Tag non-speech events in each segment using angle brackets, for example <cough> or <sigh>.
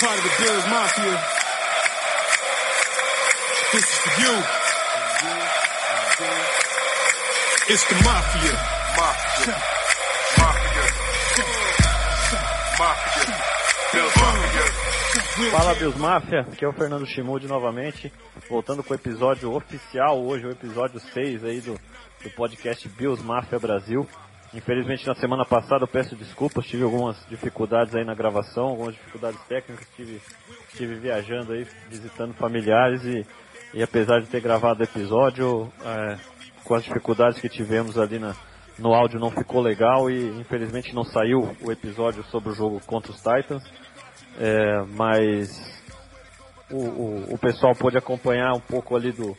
part of the Bills Mafia. This is for you. It's the Mafia. Mafia. Mafia. Mafia. Bills Mafia. Fala Bills Máfia, aqui é o Fernando Chimude novamente, voltando com o episódio oficial, hoje o episódio 6 aí do, do podcast Bills Máfia Brasil. Infelizmente na semana passada eu peço desculpas, tive algumas dificuldades aí na gravação, algumas dificuldades técnicas, estive, estive viajando aí, visitando familiares e, e apesar de ter gravado o episódio, é, com as dificuldades que tivemos ali na, no áudio não ficou legal e infelizmente não saiu o episódio sobre o jogo contra os Titans. É, mas o, o, o, pessoal pôde acompanhar um pouco ali do,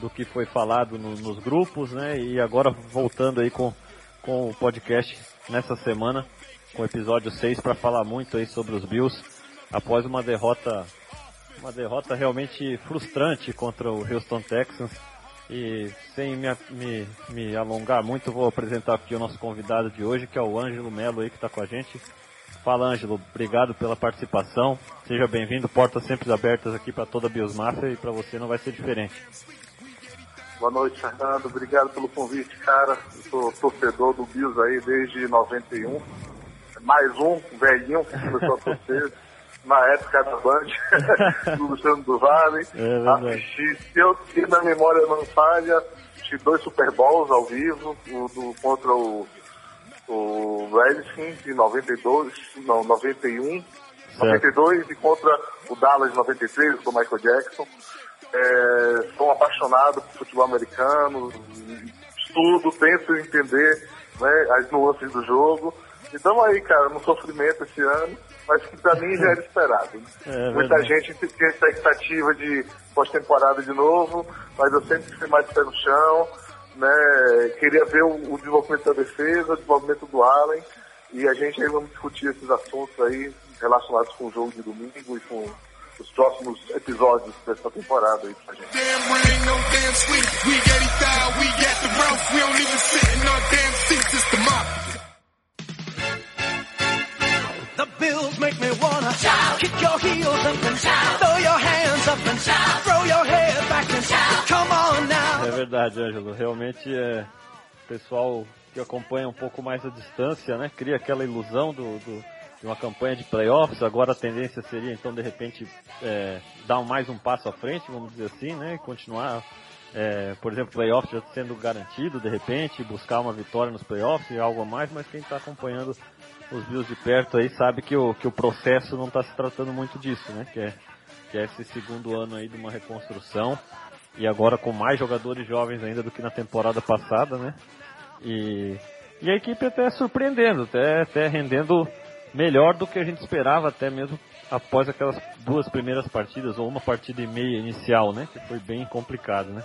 do que foi falado no, nos grupos, né? E agora voltando aí com, com o podcast nessa semana, com o episódio 6 para falar muito aí sobre os Bills após uma derrota uma derrota realmente frustrante contra o Houston Texans. E sem me, me, me alongar muito, vou apresentar aqui o nosso convidado de hoje, que é o Ângelo Melo aí que está com a gente. Fala, Ângelo. Obrigado pela participação. Seja bem-vindo. Portas sempre abertas aqui para toda a Biosmáfia e para você não vai ser diferente. Boa noite, Fernando. Obrigado pelo convite, cara. Eu sou torcedor do Bios aí desde 91. Mais um velhinho que começou a torcer <laughs> na época da Band, <laughs> do Luciano do Vale. É assisti, se eu se na memória não falha, assisti dois Super Bowls ao vivo, o do, contra o o Redskins de 92, não, 91, certo. 92 e contra o Dallas de 93, do Michael Jackson. É, apaixonado por futebol americano, estudo, tento entender né, as nuances do jogo. Então aí, cara, no sofrimento esse ano, mas que pra mim já era esperado. <laughs> É, Muita gente tem expectativa de pós-temporada de novo, mas eu sempre fui mais pé no chão né, queria ver o, o, desenvolvimento da defesa, o desenvolvimento do Allen, e a gente aí vamos discutir esses assuntos aí relacionados com o jogo de domingo e com os próximos episódios dessa temporada aí pra gente. The bills make me wanna shout. Kick your heels up and shout. Throw your hands up and shout. Throw your head back and shout. Come on now. É verdade, Ângelo. Realmente é o pessoal que acompanha um pouco mais a distância, né? Cria aquela ilusão do, do uma campanha de playoffs. Agora a tendência seria então de repente é, dar mais um passo à frente, vamos dizer assim, né? Continuar é, por exemplo, playoffs já sendo garantido de repente, buscar uma vitória nos playoffs e algo a mais, mas quem está acompanhando os Bills de perto aí sabe que o, que o processo não está se tratando muito disso, né? Que é, que é esse segundo ano aí de uma reconstrução e agora com mais jogadores jovens ainda do que na temporada passada, né? E, e a equipe até surpreendendo, até, até rendendo melhor do que a gente esperava, até mesmo após aquelas duas primeiras partidas, ou uma partida e meia inicial, né? Que foi bem complicado, né?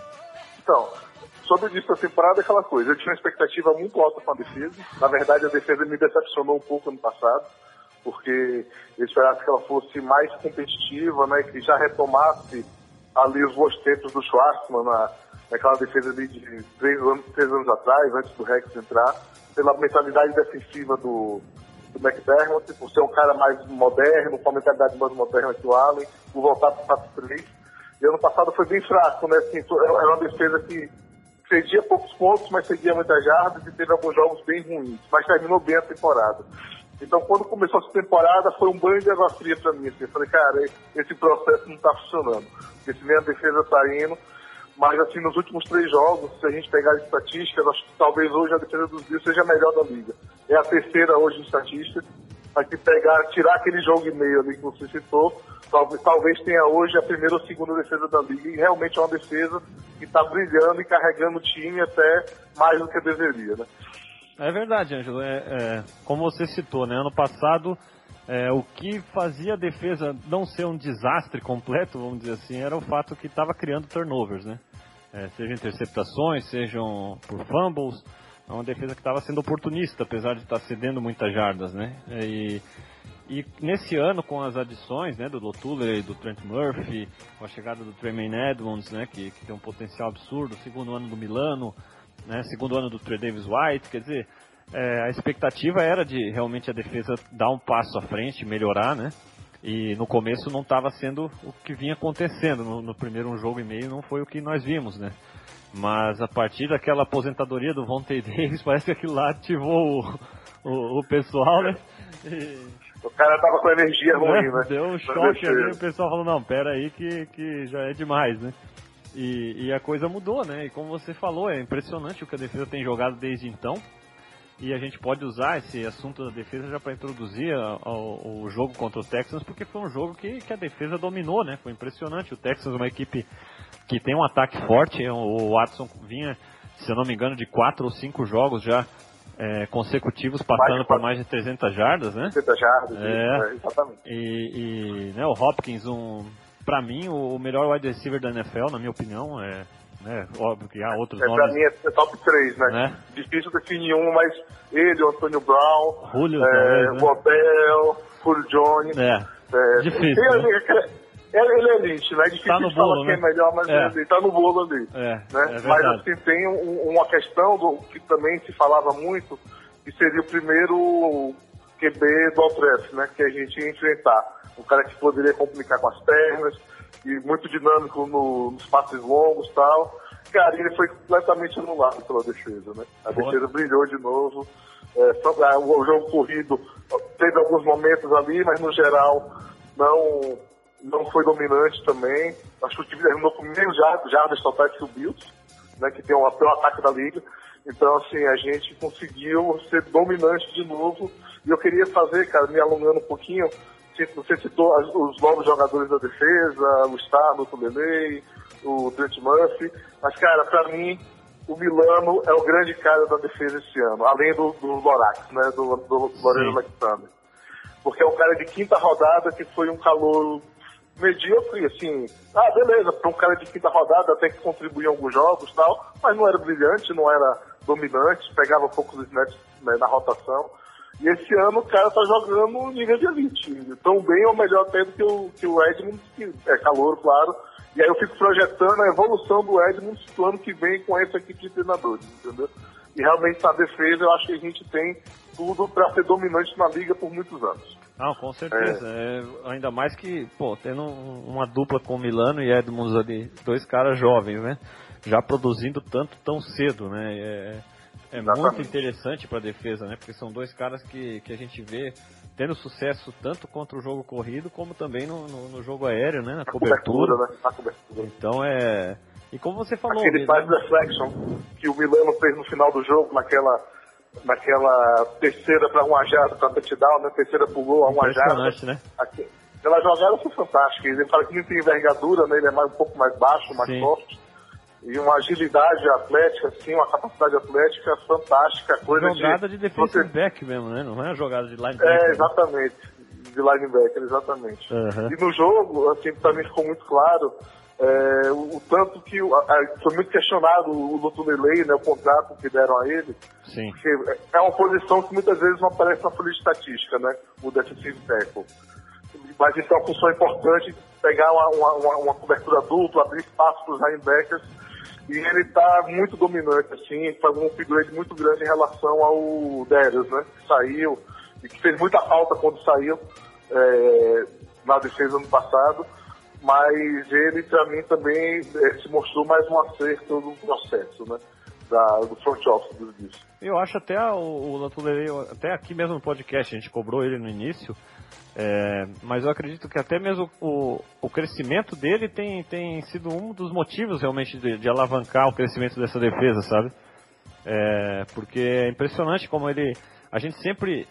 Então, sobre o início da temporada, é aquela coisa. Eu tinha uma expectativa muito alta com a defesa. Na verdade, a defesa me decepcionou um pouco ano passado, porque eu esperava que ela fosse mais competitiva, né? Que já retomasse ali os bons tempos do Schwartzman na, naquela defesa ali de três anos, três anos atrás, antes do Rex entrar, pela mentalidade defensiva do, do McDermott, por ser um cara mais moderno, com a mentalidade mais moderna que o Allen, por voltar para o 4-3. E ano passado foi bem fraco, né? Assim, era uma defesa que cedia poucos pontos, mas cedia muitas jardas e teve alguns jogos bem ruins, mas terminou bem a temporada. Então, quando começou essa temporada, foi um banho de água fria para mim. Assim, eu falei, cara, esse processo não está funcionando. Porque se nem a defesa está indo, mas assim, nos últimos três jogos, se a gente pegar as estatísticas, acho que talvez hoje a defesa dos Bills seja a melhor da liga. É a terceira hoje em estatística. Mas pegar, tirar aquele jogo e meio ali que você citou, talvez, talvez tenha hoje a primeira ou segunda defesa da liga. E realmente é uma defesa que está brilhando e carregando o time até mais do que deveria, né? É verdade, Ângelo. É, é, como você citou, né? Ano passado, é, o que fazia a defesa não ser um desastre completo, vamos dizer assim, era o fato que estava criando turnovers, né? É, sejam interceptações, sejam por fumbles. É uma defesa que estava sendo oportunista, apesar de estar tá cedendo muitas jardas, né? E, e nesse ano, com as adições né, do Lotuller e do Trent Murphy, com a chegada do Tremaine Edmonds, né, que, que tem um potencial absurdo, segundo ano do Milano, né, segundo ano do Trey Davis White, quer dizer, é, a expectativa era de realmente a defesa dar um passo à frente, melhorar, né? E no começo não estava sendo o que vinha acontecendo. No, no, primeiro um jogo e meio não foi o que nós vimos, né? Mas a partir daquela aposentadoria do Vontae <laughs> Davis, parece que aquilo lá ativou o, o, o pessoal, né? E... O cara tava com energia ruim, é, né? Deu um choque ali, o pessoal falou, não, pera aí que, que já é demais, né? E, e, a coisa mudou, né? E como você falou, é impressionante o que a defesa tem jogado desde então. E a gente pode usar esse assunto da defesa já para introduzir o jogo contra o Texans, porque foi um jogo que, que a defesa dominou, né? Foi impressionante. O Texans é uma equipe que tem um ataque forte. O Watson vinha, se eu não me engano, de quatro ou cinco jogos já é, consecutivos, passando por mais de 300 jardas, né? 300 jardas, é, é, exatamente. E, e né, o Hopkins, um, para mim, o melhor wide receiver da NFL, na minha opinião, é né? Óbvio que há outros é, nomes. Pra mim é top 3, né? né? Difícil definir um, mas ele, o Antônio Brown, Julio, é, talvez, né? o Abel, Julio Jones. É, é difícil. Tem, né? ele, ele é elite, né? É difícil tá no falar bolo, quem né? é melhor, mas é. ele tá no bolo ali. É, né? é mas assim, tem um, uma questão do, que também se falava muito, que seria o primeiro QB do Altref, né? Que a gente ia enfrentar. Um cara que poderia complicar com as pernas, e muito dinâmico no, nos passes longos e tal. Cara, ele foi completamente anulado pela defesa, né? A Boa. defesa brilhou de novo. É, o jogo corrido teve alguns momentos ali, mas no geral não, não foi dominante também. Acho que o time terminou com menos jardas totais que o Bills, né, que tem um, tem um ataque da liga. Então, assim, a gente conseguiu ser dominante de novo. E eu queria fazer, cara, me alongando um pouquinho, você citou os novos jogadores da defesa, o Star, o Tulelei, o Trent Murphy. Mas, cara, pra mim, o Milano é o grande cara da defesa esse ano, além do, do Lorax, né, do, do Loreno Alexander. Porque é um cara de quinta rodada que foi um calor medíocre, assim, ah, beleza, para um cara de quinta rodada até que contribuía em alguns jogos tal, mas não era brilhante, não era dominante, pegava poucos snaps né, na rotação. E esse ano o cara tá jogando nível de elite, tão bem ou melhor até do que o, que o Edmund, que é calor, claro, e aí eu fico projetando a evolução do Edmonds pro ano que vem com essa equipe de treinadores, entendeu? E realmente na defesa eu acho que a gente tem tudo para ser dominante na liga por muitos anos. Não, com certeza. É. É, ainda mais que, pô, tendo uma dupla com Milano e Edmonds ali, dois caras jovens, né? Já produzindo tanto tão cedo, né? É, é muito interessante para a defesa, né? Porque são dois caras que, que a gente vê tendo sucesso tanto contra o jogo corrido como também no, no, no jogo aéreo, né? Na cobertura. cobertura né? Na cobertura. Então é. E como você falou. Aquele faz reflection que o Milano fez no final do jogo, naquela, naquela terceira para uma jarda, para touchdown, né? Terceira pulou a uma jarda. né? Aquela jogada foi fantástica. Ele fala que não tem envergadura, né? Ele é mais, um pouco mais baixo, mais Sim. forte e uma agilidade atlética, assim, uma capacidade atlética fantástica. Coisa jogada de, de defensive você... back mesmo, né? Não é uma jogada de linebacker. É, né? exatamente. De linebacker, exatamente. Uhum. E no jogo, assim, pra mim ficou muito claro é, o, o, tanto que o, a, foi muito questionado o Lutulelei, né, o contrato que deram a ele. Sim. Porque é uma posição que muitas vezes não aparece na folha de estatística, né? O defensive tackle. Mas isso é uma função importante, pegar uma, uma, uma cobertura dupla, abrir espaço para os linebackers e ele está muito dominante, assim, faz um upgrade muito grande em relação ao Darius, né? Que saiu e que fez muita falta quando saiu é, na defesa no passado. Mas ele, para mim, também é, se mostrou mais um acerto no processo, né? Da, do front office do disso. Eu acho até o, o até aqui mesmo no podcast, a gente cobrou ele no início, é, mas eu acredito que até mesmo o, o crescimento dele tem, tem sido um dos motivos realmente de, de alavancar o crescimento dessa defesa, sabe? É, porque é impressionante como ele. A gente sempre,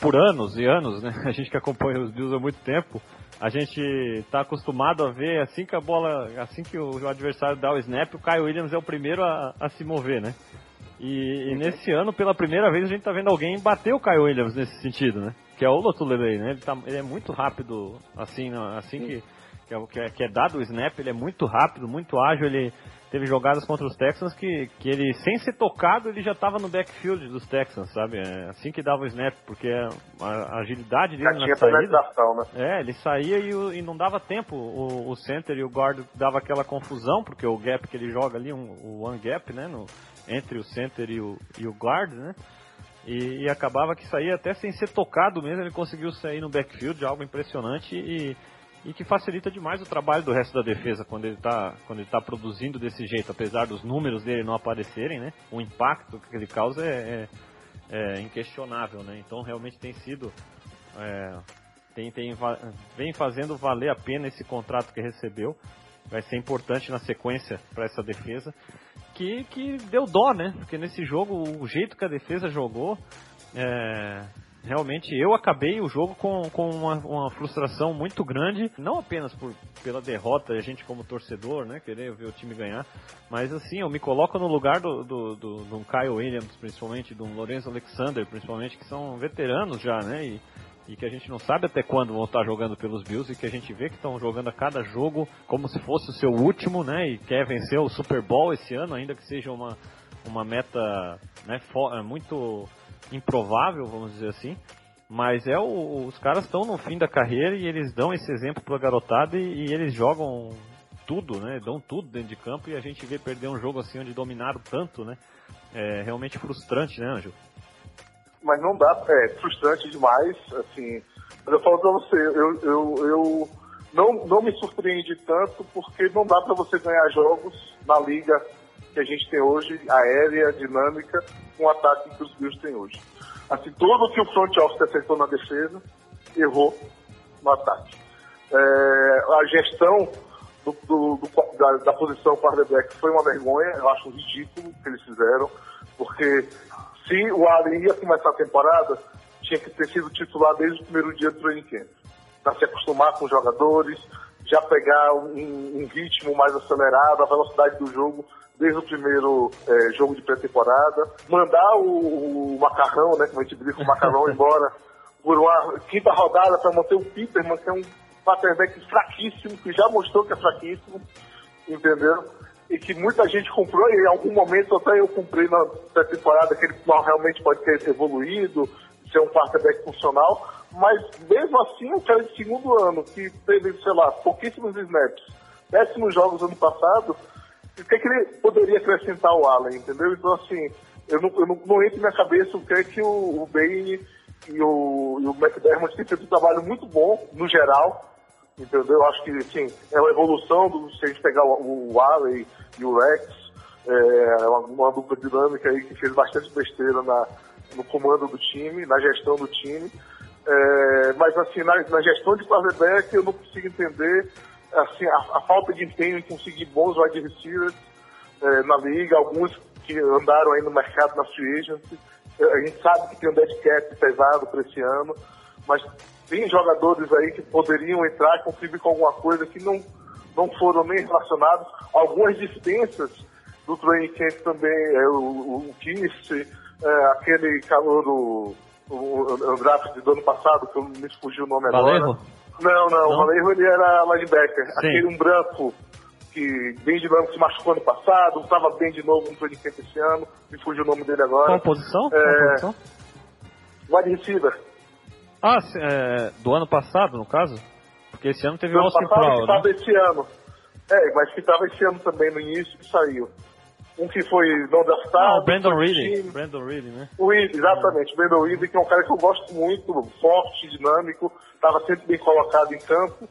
por anos e anos, né? <laughs> A gente que acompanha os Bills há muito tempo, a gente está acostumado a ver assim que a bola, assim que o, adversário dá o snap, o Kyle Williams é o primeiro a, a se mover, né? E, e, nesse ano, pela primeira vez, a gente está vendo alguém bater o Kyle Williams nesse sentido, né? Que é o Lotulelei, né? Ele, tá, ele é muito rápido, assim, assim que, que, é, que, é, que é dado o snap, ele é muito rápido, muito ágil, ele teve jogadas contra os Texans que, que ele, sem ser tocado, ele já estava no backfield dos Texans, sabe? É assim que dava o snap, porque a, a agilidade dele já na saída... Né? É, ele saía e, e não dava tempo, o, o, center e o guard dava aquela confusão, porque o gap que ele joga ali, um, o one gap, né? No, entre o center e o, e o guard, né? E, e, acabava que saía até sem ser tocado mesmo, ele conseguiu sair no backfield, algo impressionante e, e que facilita demais o trabalho do resto da defesa quando ele está tá produzindo desse jeito, apesar dos números dele não aparecerem, né? O impacto que ele causa é, é, é inquestionável, né? Então realmente tem sido é, tem, tem, vem fazendo valer a pena esse contrato que recebeu. Vai ser importante na sequência para essa defesa. Que, deu dó, né? Porque nesse jogo, o jeito que a defesa jogou, é, realmente eu acabei o jogo com, com uma, uma, frustração muito grande, não apenas por, pela derrota, a gente como torcedor, né, querer ver o time ganhar, mas assim, eu me coloco no lugar do, do, do, do Kyle Williams, principalmente, do Lorenzo Alexander, principalmente, que são veteranos já, né, e e que a gente não sabe até quando vão estar jogando pelos Bills e que a gente vê que estão jogando a cada jogo como se fosse o seu último, né? E quer vencer o Super Bowl esse ano, ainda que seja uma, uma meta né, é muito improvável, vamos dizer assim. Mas é o, os caras estão no fim da carreira e eles dão esse exemplo para a garotada e, e, eles jogam tudo, né? Dão tudo dentro de campo e a gente vê perder um jogo assim onde dominaram tanto, né? É realmente frustrante, né, Anjo? Mas não dá, é frustrante demais, assim. Mas eu falo pra você, eu, eu, eu não, não me surpreende tanto porque não dá para você ganhar jogos na liga que a gente tem hoje, aérea, dinâmica, com o ataque que os Bills têm hoje. Assim, tudo que o front office acertou na defesa, errou no ataque. É, a gestão do, do, do, da, da posição quarterback foi uma vergonha, eu acho ridículo o que eles fizeram, porque se o Allen ia começar a temporada, tinha que ter sido titular desde o primeiro dia do training camp. Para se acostumar com os jogadores, já pegar um, um, ritmo mais acelerado, a velocidade do jogo desde o primeiro é, jogo de pré-temporada. Mandar o, o, macarrão, né, como a gente brinca, o macarrão <laughs> embora por uma quinta rodada para manter o Peterman, que é um quarterback fraquíssimo, que já mostrou que é fraquíssimo, entendeu? E que muita gente comprou, e em algum momento até eu comprei na pré-temporada que ele realmente pode ter evoluído, ser um quarterback funcional, mas mesmo assim o cara de segundo ano, que teve, sei lá, pouquíssimos snaps, péssimos jogos ano passado, o que, é que ele poderia acrescentar ao Allen, entendeu? Então assim, eu não, eu não, não entra na cabeça o que é que o, o e o, e o McDermott têm feito um trabalho muito bom, no geral, entendeu? Eu acho que, assim, é uma evolução do, se a gente pegar o, o e o Rex, é uma, uma, dupla dinâmica aí que fez bastante besteira na, no comando do time, na gestão do time. É, mas, assim, na, na, gestão de quarterback eu não consigo entender assim, a, a falta de empenho em conseguir bons wide receivers é, na liga, alguns que andaram aí no mercado na free agency. É, a gente sabe que tem um dead cap pesado para esse ano, mas tem jogadores aí que poderiam entrar e contribuir com alguma coisa que não, não foram nem relacionados. Algumas dispensas do training camp também, é, o, o Kiss, é, aquele calor do o, o draft do ano passado, que eu me fugiu o nome Valerro? agora. Não, não, não, o Valerro ele era linebacker. Sim. Aquele um branco que bem dinâmico se machucou ano passado, estava bem de novo no training camp esse ano, me fugiu o nome dele agora. Qual posição? É, Qual posição? Wide receiver. Ah, é, do ano passado, no caso? Porque esse ano teve o Austin Prowl, né? esse ano. É, mas que estava esse ano também no início e saiu. Um que foi não draftado. Ah, o Brandon Reed. Brandon Reed, né? O Reed, exatamente. O Brandon Reed, que é um cara que eu gosto muito, forte, dinâmico, estava sempre bem colocado em campo.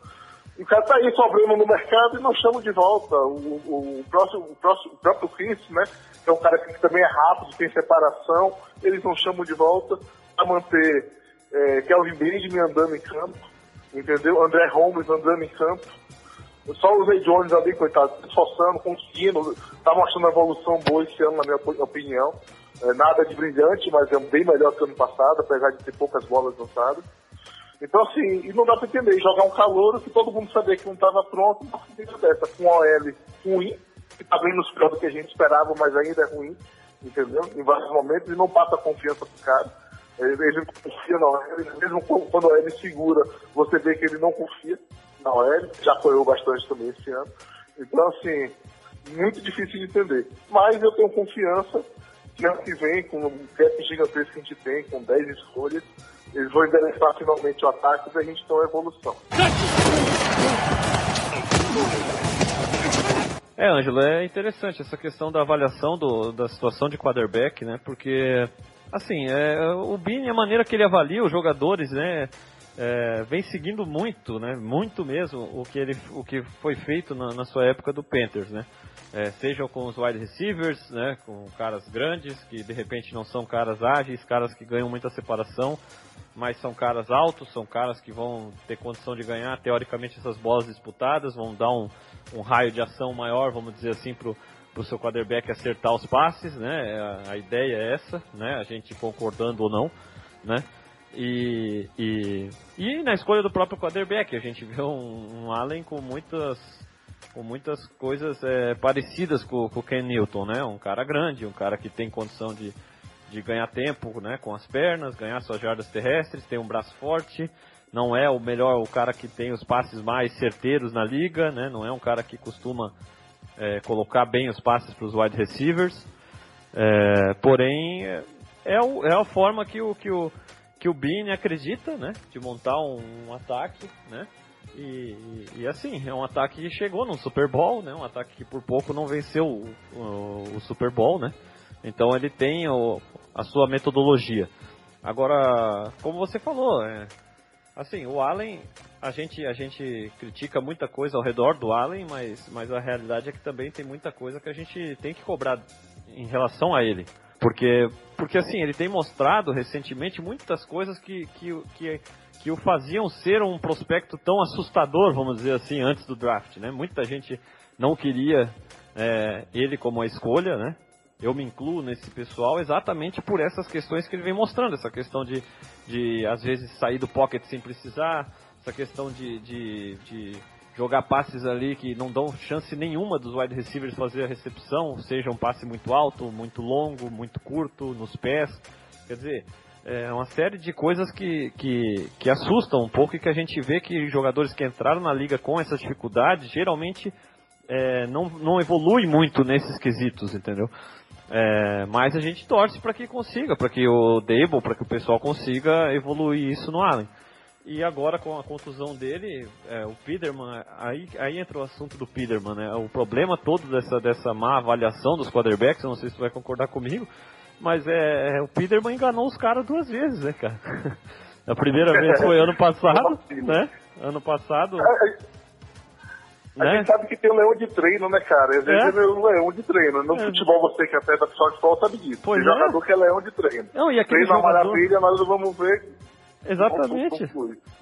E o cara tá aí sobrando no mercado e não chama de volta. O, o, o, próximo, o, próximo, o próprio Chris, né? Que é um cara que também é rápido, tem separação, eles não chamam de volta para manter é, Kelvin Benjamin andando em campo, entendeu? André Holmes andando em campo. Só o Zay Jones ali, coitado, se esforçando, conseguindo, tá mostrando uma evolução boa esse ano, na minha opinião. É, nada de brilhante, mas é bem melhor que ano passado, apesar de ter poucas bolas lançadas. Então, assim, e não dá pra entender, jogar um calor que todo mundo sabia que não estava pronto, uma dessa, com o OL ruim, que tá bem nos pior do que a gente esperava, mas ainda é ruim, entendeu? Em vários momentos, e não passa confiança pro cara. Ele, não confia na OL, mesmo quando a OL segura, você vê que ele não confia na OL, já apoiou bastante também esse ano. Então, assim, muito difícil de entender. Mas eu tenho confiança que ano que vem, com o cap gigantesco que a gente tem, com 10 escolhas, eles vão endereçar finalmente o ataque e a gente tem uma evolução. É, Ângelo, é interessante essa questão da avaliação do, da situação de quarterback, né? Porque Assim, é, o Bini, a maneira que ele avalia os jogadores, né, é, vem seguindo muito, né, muito mesmo o que, ele, o que foi feito na, na sua época do Panthers, né. É, seja com os wide receivers, né, com caras grandes que de repente não são caras ágeis, caras que ganham muita separação, mas são caras altos, são caras que vão ter condição de ganhar teoricamente essas bolas disputadas, vão dar um, um raio de ação maior, vamos dizer assim, pro para o seu quarterback acertar os passes, né? A, ideia é essa, né? A gente concordando ou não, né? E, e, e na escolha do próprio quarterback, a gente <laughs> vê um, um Allen com muitas com muitas coisas é, parecidas com, com o Ken Newton, né? Um cara grande, um cara que tem condição de, de ganhar tempo, né? Com as pernas, ganhar suas jardas terrestres, tem um braço forte, não é o melhor, o cara que tem os passes mais certeiros na liga, né? Não é um cara que costuma é, colocar bem os passes para os wide receivers. É, porém, é, o, é a forma que o, que o, que o acredita, né? De montar um, um ataque, né? E, e, e, assim, é um ataque que chegou no Super Bowl, né? Um ataque que por pouco não venceu o, o, o Super Bowl, né? Então ele tem o, a sua metodologia. Agora, como você falou, é, assim, o Allen a gente, a gente critica muita coisa ao redor do Allen, mas, mas a realidade é que também tem muita coisa que a gente tem que cobrar em relação a ele. Porque, porque assim, ele tem mostrado recentemente muitas coisas que, que, que, que o faziam ser um prospecto tão assustador, vamos dizer assim, antes do draft. Né? Muita gente não queria é, ele como a escolha, né? Eu me incluo nesse pessoal exatamente por essas questões que ele vem mostrando, essa questão de, de às vezes sair do pocket sem precisar, essa questão de, de, de, jogar passes ali que não dão chance nenhuma dos wide receivers fazer a recepção, seja um passe muito alto, muito longo, muito curto, nos pés. Quer dizer, é uma série de coisas que, que, que assustam um pouco e que a gente vê que jogadores que entraram na liga com essas dificuldades geralmente é, não, não evoluem muito nesses quesitos, entendeu? É, mas a gente torce para que consiga, para que o Dable, para que o pessoal consiga evoluir isso no Allen. E agora com a contusão dele, é, o Piderman, aí, aí entra o assunto do Piderman, né? O problema todo dessa, dessa má avaliação dos quarterbacks, eu não sei se tu vai concordar comigo, mas é, é o Piderman enganou os caras duas vezes, né, cara? <laughs> A primeira vez foi ano passado, <laughs> né? Ano passado. A né? gente sabe que tem um leão de treino, né, cara? Às vezes é, é um leão de treino. No é. futebol, você que até da pessoal de futebol sabe disso. Pois tem é. jogador que é leão de treino. Não, e aquele treino jogador... maravilha, nós vamos ver Exatamente.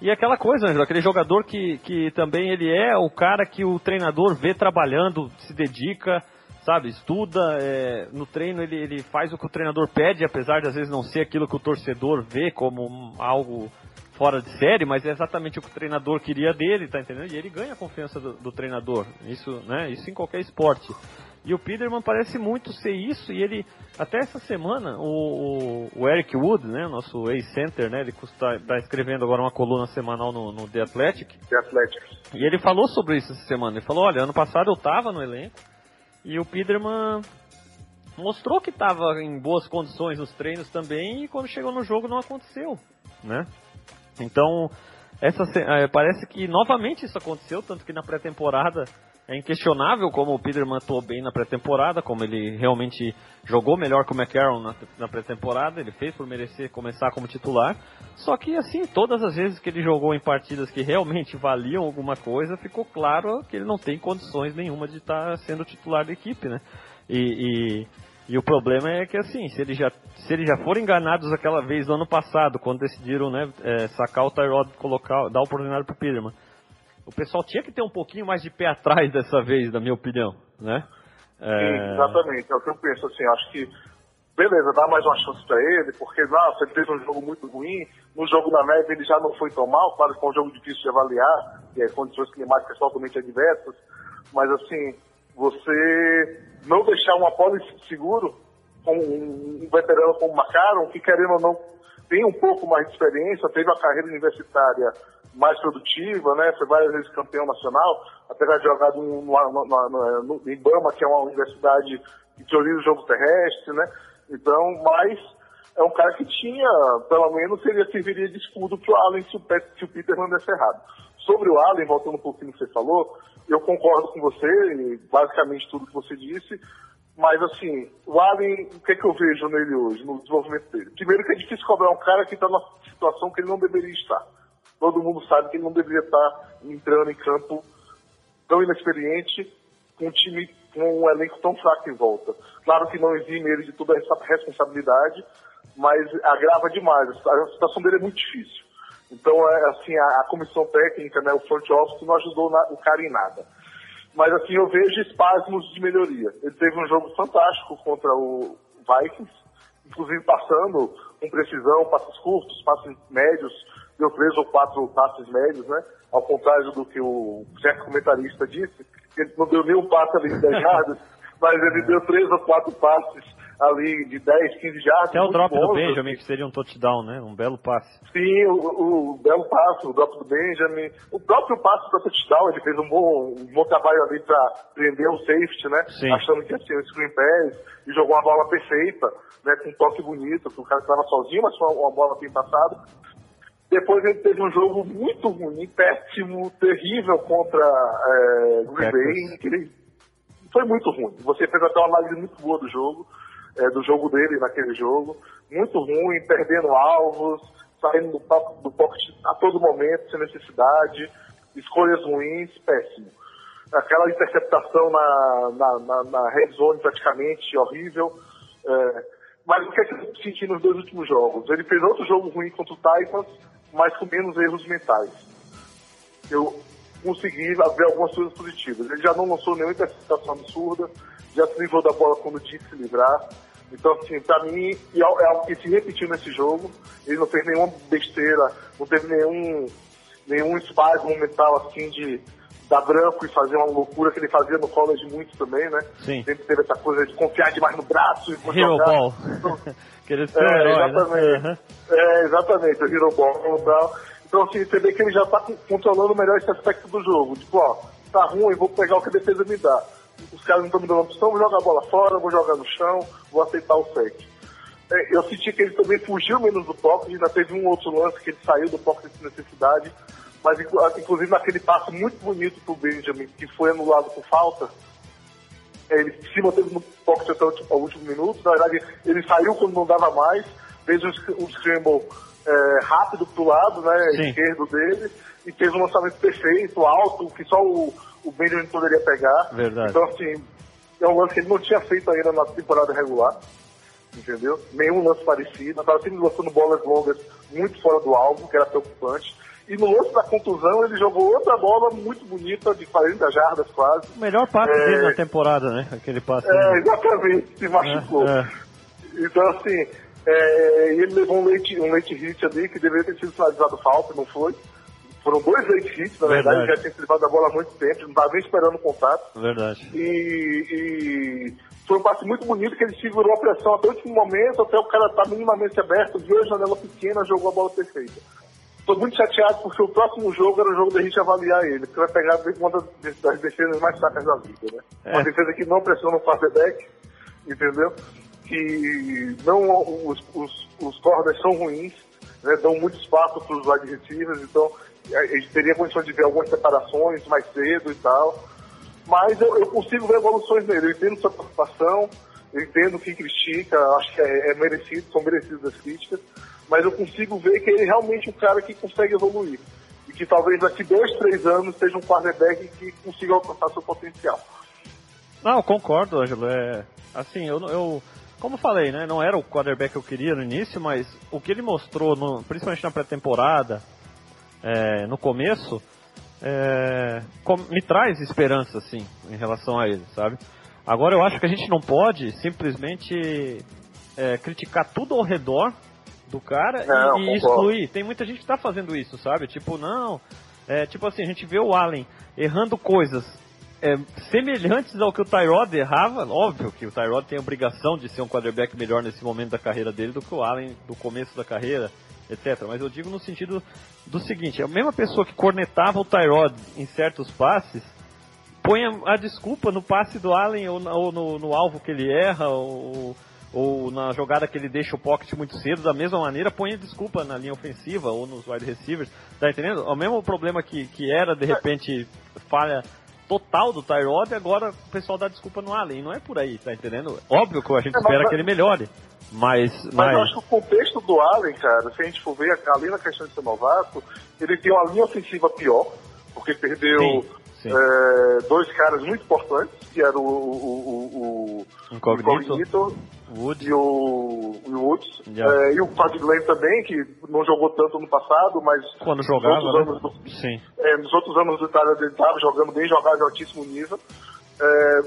E aquela coisa, Angelo, aquele jogador que, que também ele é o cara que o treinador vê trabalhando, se dedica, sabe, estuda, é, no treino ele, ele faz o que o treinador pede, apesar de às vezes não ser aquilo que o torcedor vê como algo fora de série, mas é exatamente o que o treinador queria dele, tá entendendo? E ele ganha a confiança do, do treinador. Isso, né? Isso em qualquer esporte. E o Peterman parece muito ser isso, e ele, até essa semana, o, o Eric Wood, né, nosso ex-center, né, ele está tá escrevendo agora uma coluna semanal no, no The Athletic. The Athletic. E ele falou sobre isso essa semana. Ele falou, olha, ano passado eu estava no elenco, e o Peterman mostrou que estava em boas condições nos treinos também, e quando chegou no jogo não aconteceu, né? Então, essa, é, parece que novamente isso aconteceu, tanto que na pré-temporada é inquestionável como o Peterman atuou bem na pré-temporada, como ele realmente jogou melhor que o McCarron na, na pré-temporada, ele fez por merecer começar como titular. Só que assim, todas as vezes que ele jogou em partidas que realmente valiam alguma coisa, ficou claro que ele não tem condições nenhuma de estar sendo titular da equipe, né? E, e, e, o problema é que assim, se ele já se eles já foram enganados aquela vez no ano passado, quando decidiram né, é, sacar o Tyrod, colocar, dar oportunidade para o Peterman o pessoal tinha que ter um pouquinho mais de pé atrás dessa vez, na minha opinião, né? É... Sim, exatamente, é o que eu penso, assim, acho que beleza, dá mais uma chance para ele, porque nossa, ele fez um jogo muito ruim, no jogo da neve ele já não foi tão mal, claro que foi um jogo difícil de avaliar, e é, condições climáticas totalmente adversas, mas assim, você não deixar um apólice seguro com um veterano como Macaron, que querendo ou não tem um pouco mais de experiência, teve a carreira universitária mais produtiva, né? Foi várias vezes campeão nacional, apesar de jogar no, no, no, no IBAMA, que é uma universidade que prioriza o jogo terrestre, né? Então, mas é um cara que tinha, pelo menos, seria, serviria de escudo para o Allen se o, o Peter não desse errado. Sobre o Allen, voltando um pouquinho que você falou, eu concordo com você, basicamente tudo que você disse, Mas assim, o Allen, o que, é que eu vejo nele hoje, no desenvolvimento dele? Primeiro que é difícil cobrar um cara que está numa situação que ele não deveria estar. Todo mundo sabe que ele não deveria estar entrando em campo tão inexperiente, com um time, com um elenco tão fraco em volta. Claro que não exime ele de toda essa responsabilidade, mas agrava demais. A situação dele é muito difícil. Então, é, assim, a, a comissão técnica, né, o front office, não ajudou na, o cara em nada. Mas, assim, eu vejo espasmos de melhoria. Ele teve um jogo fantástico contra o Vikings, inclusive passando com precisão, passos curtos, passos médios, deu três ou quatro passes médios, né? Ao contrário do que o certo comentarista disse, ele não deu nenhum passe ali de 10 <laughs> jardas, mas ele deu três ou quatro passes ali de 10, 15 jardas. Até o drop bons, do Benjamin, que seria um touchdown, né? Um belo passe. Sim, o, o belo passe, o drop do Benjamin. O próprio passe para touchdown, ele fez um bom, um bom trabalho ali para prender o safety, né? Sim. Achando que ia ser um screen pass e jogou uma bola perfeita, né? Com um toque bonito, que o cara estava sozinho, mas foi uma, uma bola bem passada. Depois ele teve um jogo muito ruim, péssimo, terrível contra é, Green Bay, que ele foi muito ruim. Você fez até uma análise muito boa do jogo, é, do jogo dele naquele jogo. Muito ruim, perdendo alvos, saindo do, do pocket a todo momento, sem necessidade, escolhas ruins, péssimo. Aquela interceptação na, na, na, na red zone praticamente horrível. É, mas o que é que eu senti nos dois últimos jogos? Ele fez outro jogo ruim contra o Titans, mas com menos erros mentais. Eu consegui ver algumas coisas positivas. Ele já não lançou nenhuma interceptação absurda, já se livrou da bola quando tinha que se livrar. Então, assim, pra mim, e é algo que se repetiu nesse jogo. Ele não fez nenhuma besteira, não teve nenhum, nenhum espasmo mental, assim, de dar branco e fazer uma loucura que ele fazia no college muito também, né? Sim. Sempre teve essa coisa de confiar demais no braço e <laughs> Hero. Ball. Então, <laughs> Querer ser um é, herói, né? exatamente. Aham. É, exatamente, o Hero Ball e tal. Então, assim, você vê que ele já tá con- controlando melhor esse aspecto do jogo. Tipo, ó, tá ruim, vou pegar o que a defesa me dá. Os caras não estão me dando opção, vou jogar a bola fora, vou jogar no chão, vou aceitar o sec. É, eu senti que ele também fugiu menos do pocket, ainda teve um outro lance que ele saiu do pocket sem necessidade, mas inclu- inclusive naquele passe muito bonito pro Benjamin, que foi anulado por falta, é, ele se manteve no pocket até o último, minuto. Na verdade, ele saiu quando não dava mais, fez um, sc- um scramble é, rápido pro lado, né, Sim. esquerdo dele, e fez um lançamento perfeito, alto, que só o, o Benjamin poderia pegar. Verdade. Então, assim, é um lance que ele não tinha feito ainda na temporada regular, entendeu? Nenhum lance parecido. Estava sempre lançando bolas longas muito fora do alvo, que era preocupante. E no lance da contusão, ele jogou outra bola muito bonita, de 40 jardas quase. O melhor passe É. dele na temporada, né? Aquele passe. É, exatamente, se machucou. É, é. Então, assim, é, ele levou um late, um late hit ali, que deveria ter sido sinalizado falta, não foi. Foram dois late hits, na verdade, Verdade. já tinha se levado a bola há muito tempo, não estava nem esperando o contato. Verdade. E, e foi um passe muito bonito que ele segurou a pressão até o último momento, até o cara estar minimamente aberto, viu a janela pequena, jogou a bola perfeita. Estou muito chateado porque o próximo jogo era o jogo da gente avaliar ele, porque vai pegar uma das, defesas mais fracas da vida, né? É. Uma defesa que não pressiona o quarterback, entendeu? Que não, os, os, os corners são ruins, né? dão muito espaço para os wide receivers, então a gente teria condição de ver algumas separações mais cedo e tal. Mas eu, eu consigo ver evoluções nele. Eu entendo sua preocupação, eu entendo quem critica, acho que é, é merecido, são merecidas as críticas, mas eu consigo ver que ele é realmente um cara que consegue evoluir. E que talvez daqui dois, três anos seja um quarterback que consiga alcançar seu potencial. Não, concordo, Ângelo. É, assim, eu, eu, como falei, né, não era o quarterback que eu queria no início, mas o que ele mostrou, no- principalmente na pré-temporada, é, no começo, é, me traz esperança, assim, em relação a ele, sabe? Agora eu acho que a gente não pode simplesmente é, criticar tudo ao redor do cara e- Não, e, concordo. excluir. Tem muita gente que tá fazendo isso, sabe? Tipo, não. É, tipo assim, a gente vê o Allen errando coisas é, semelhantes ao que o Tyrod errava. Óbvio que o Tyrod tem a obrigação de ser um quarterback melhor nesse momento da carreira dele do que o Allen do começo da carreira, etc. Mas eu digo no sentido do seguinte: a mesma pessoa que cornetava o Tyrod em certos passes põe a, a desculpa no passe do Allen ou, na- ou no, no alvo que ele erra ou, ou na jogada que ele deixa o pocket muito cedo, da mesma maneira põe a desculpa na linha ofensiva ou nos wide receivers, tá entendendo? O mesmo problema que, que era de repente falha total do Tyrod agora o pessoal dá desculpa no Allen. Não é por aí, tá entendendo? Óbvio que a gente É, espera que ele melhore. Mas, Mas, mas, eu acho que o contexto do Allen, cara, se a gente for ver, além da questão de ser novato, ele tem uma linha ofensiva pior, porque perdeu Sim, sim. é, dois caras muito importantes, que eram o, o, o, o Incognito. Incognito Wood, e o, o Woods. Yeah. É, e o Todd Glenn também, que não jogou tanto no passado, mas quando nos jogava, outros né? anos do- Sim. é, nos outros anos do Itália ele estava jogando bem, jogava de altíssimo nível. É,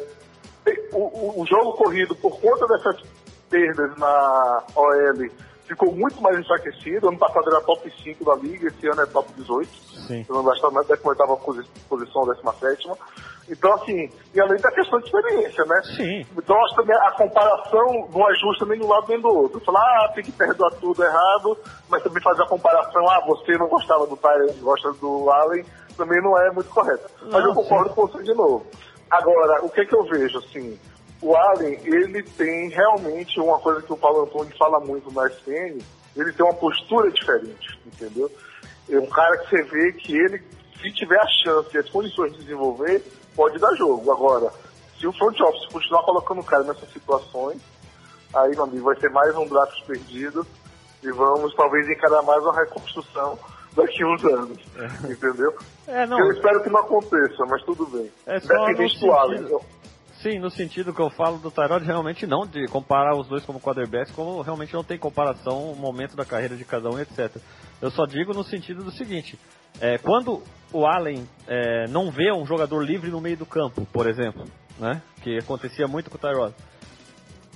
o, o- o jogo corrido, por conta dessas perdas na OL, ficou muito mais enfraquecido. Ano passado era top 5 da liga, esse ano é top 18. Sim. Se não gastar na 18 posi- posição, 17. Então, assim, e além da questão de experiência, né? Sim. Então, acho também a comparação não é justa nem de um lado nem do outro. Falar, ah, tem que perdoar tudo errado, mas também fazer a comparação, ah, você não gostava do Tyrant, gosta do Allen, também não é muito correto. Mas Não, eu concordo com você de novo. Agora, o que é que eu vejo, assim, o Allen, ele tem realmente uma coisa que o Paulo Antônio fala muito na SPN, ele tem uma postura diferente, entendeu? É um cara que você vê que ele, se tiver a chance e as condições de desenvolver, pode dar jogo. Agora, se o front office continuar colocando o cara nessas situações, aí, meu amigo, vai ser mais um draft perdido e vamos talvez encarar mais uma reconstrução daqui uns anos, entendeu? É, não. Eu espero que não aconteça, mas tudo bem. É só do Allen. Sim, no sentido que eu falo do Tyrod, realmente não de comparar os dois como quarterbacks, como realmente não tem comparação o momento da carreira de cada um, etc. Eu só digo no sentido do seguinte: é, quando o Allen é, não vê um jogador livre no meio do campo, por exemplo, né, que acontecia muito com o Tyrod,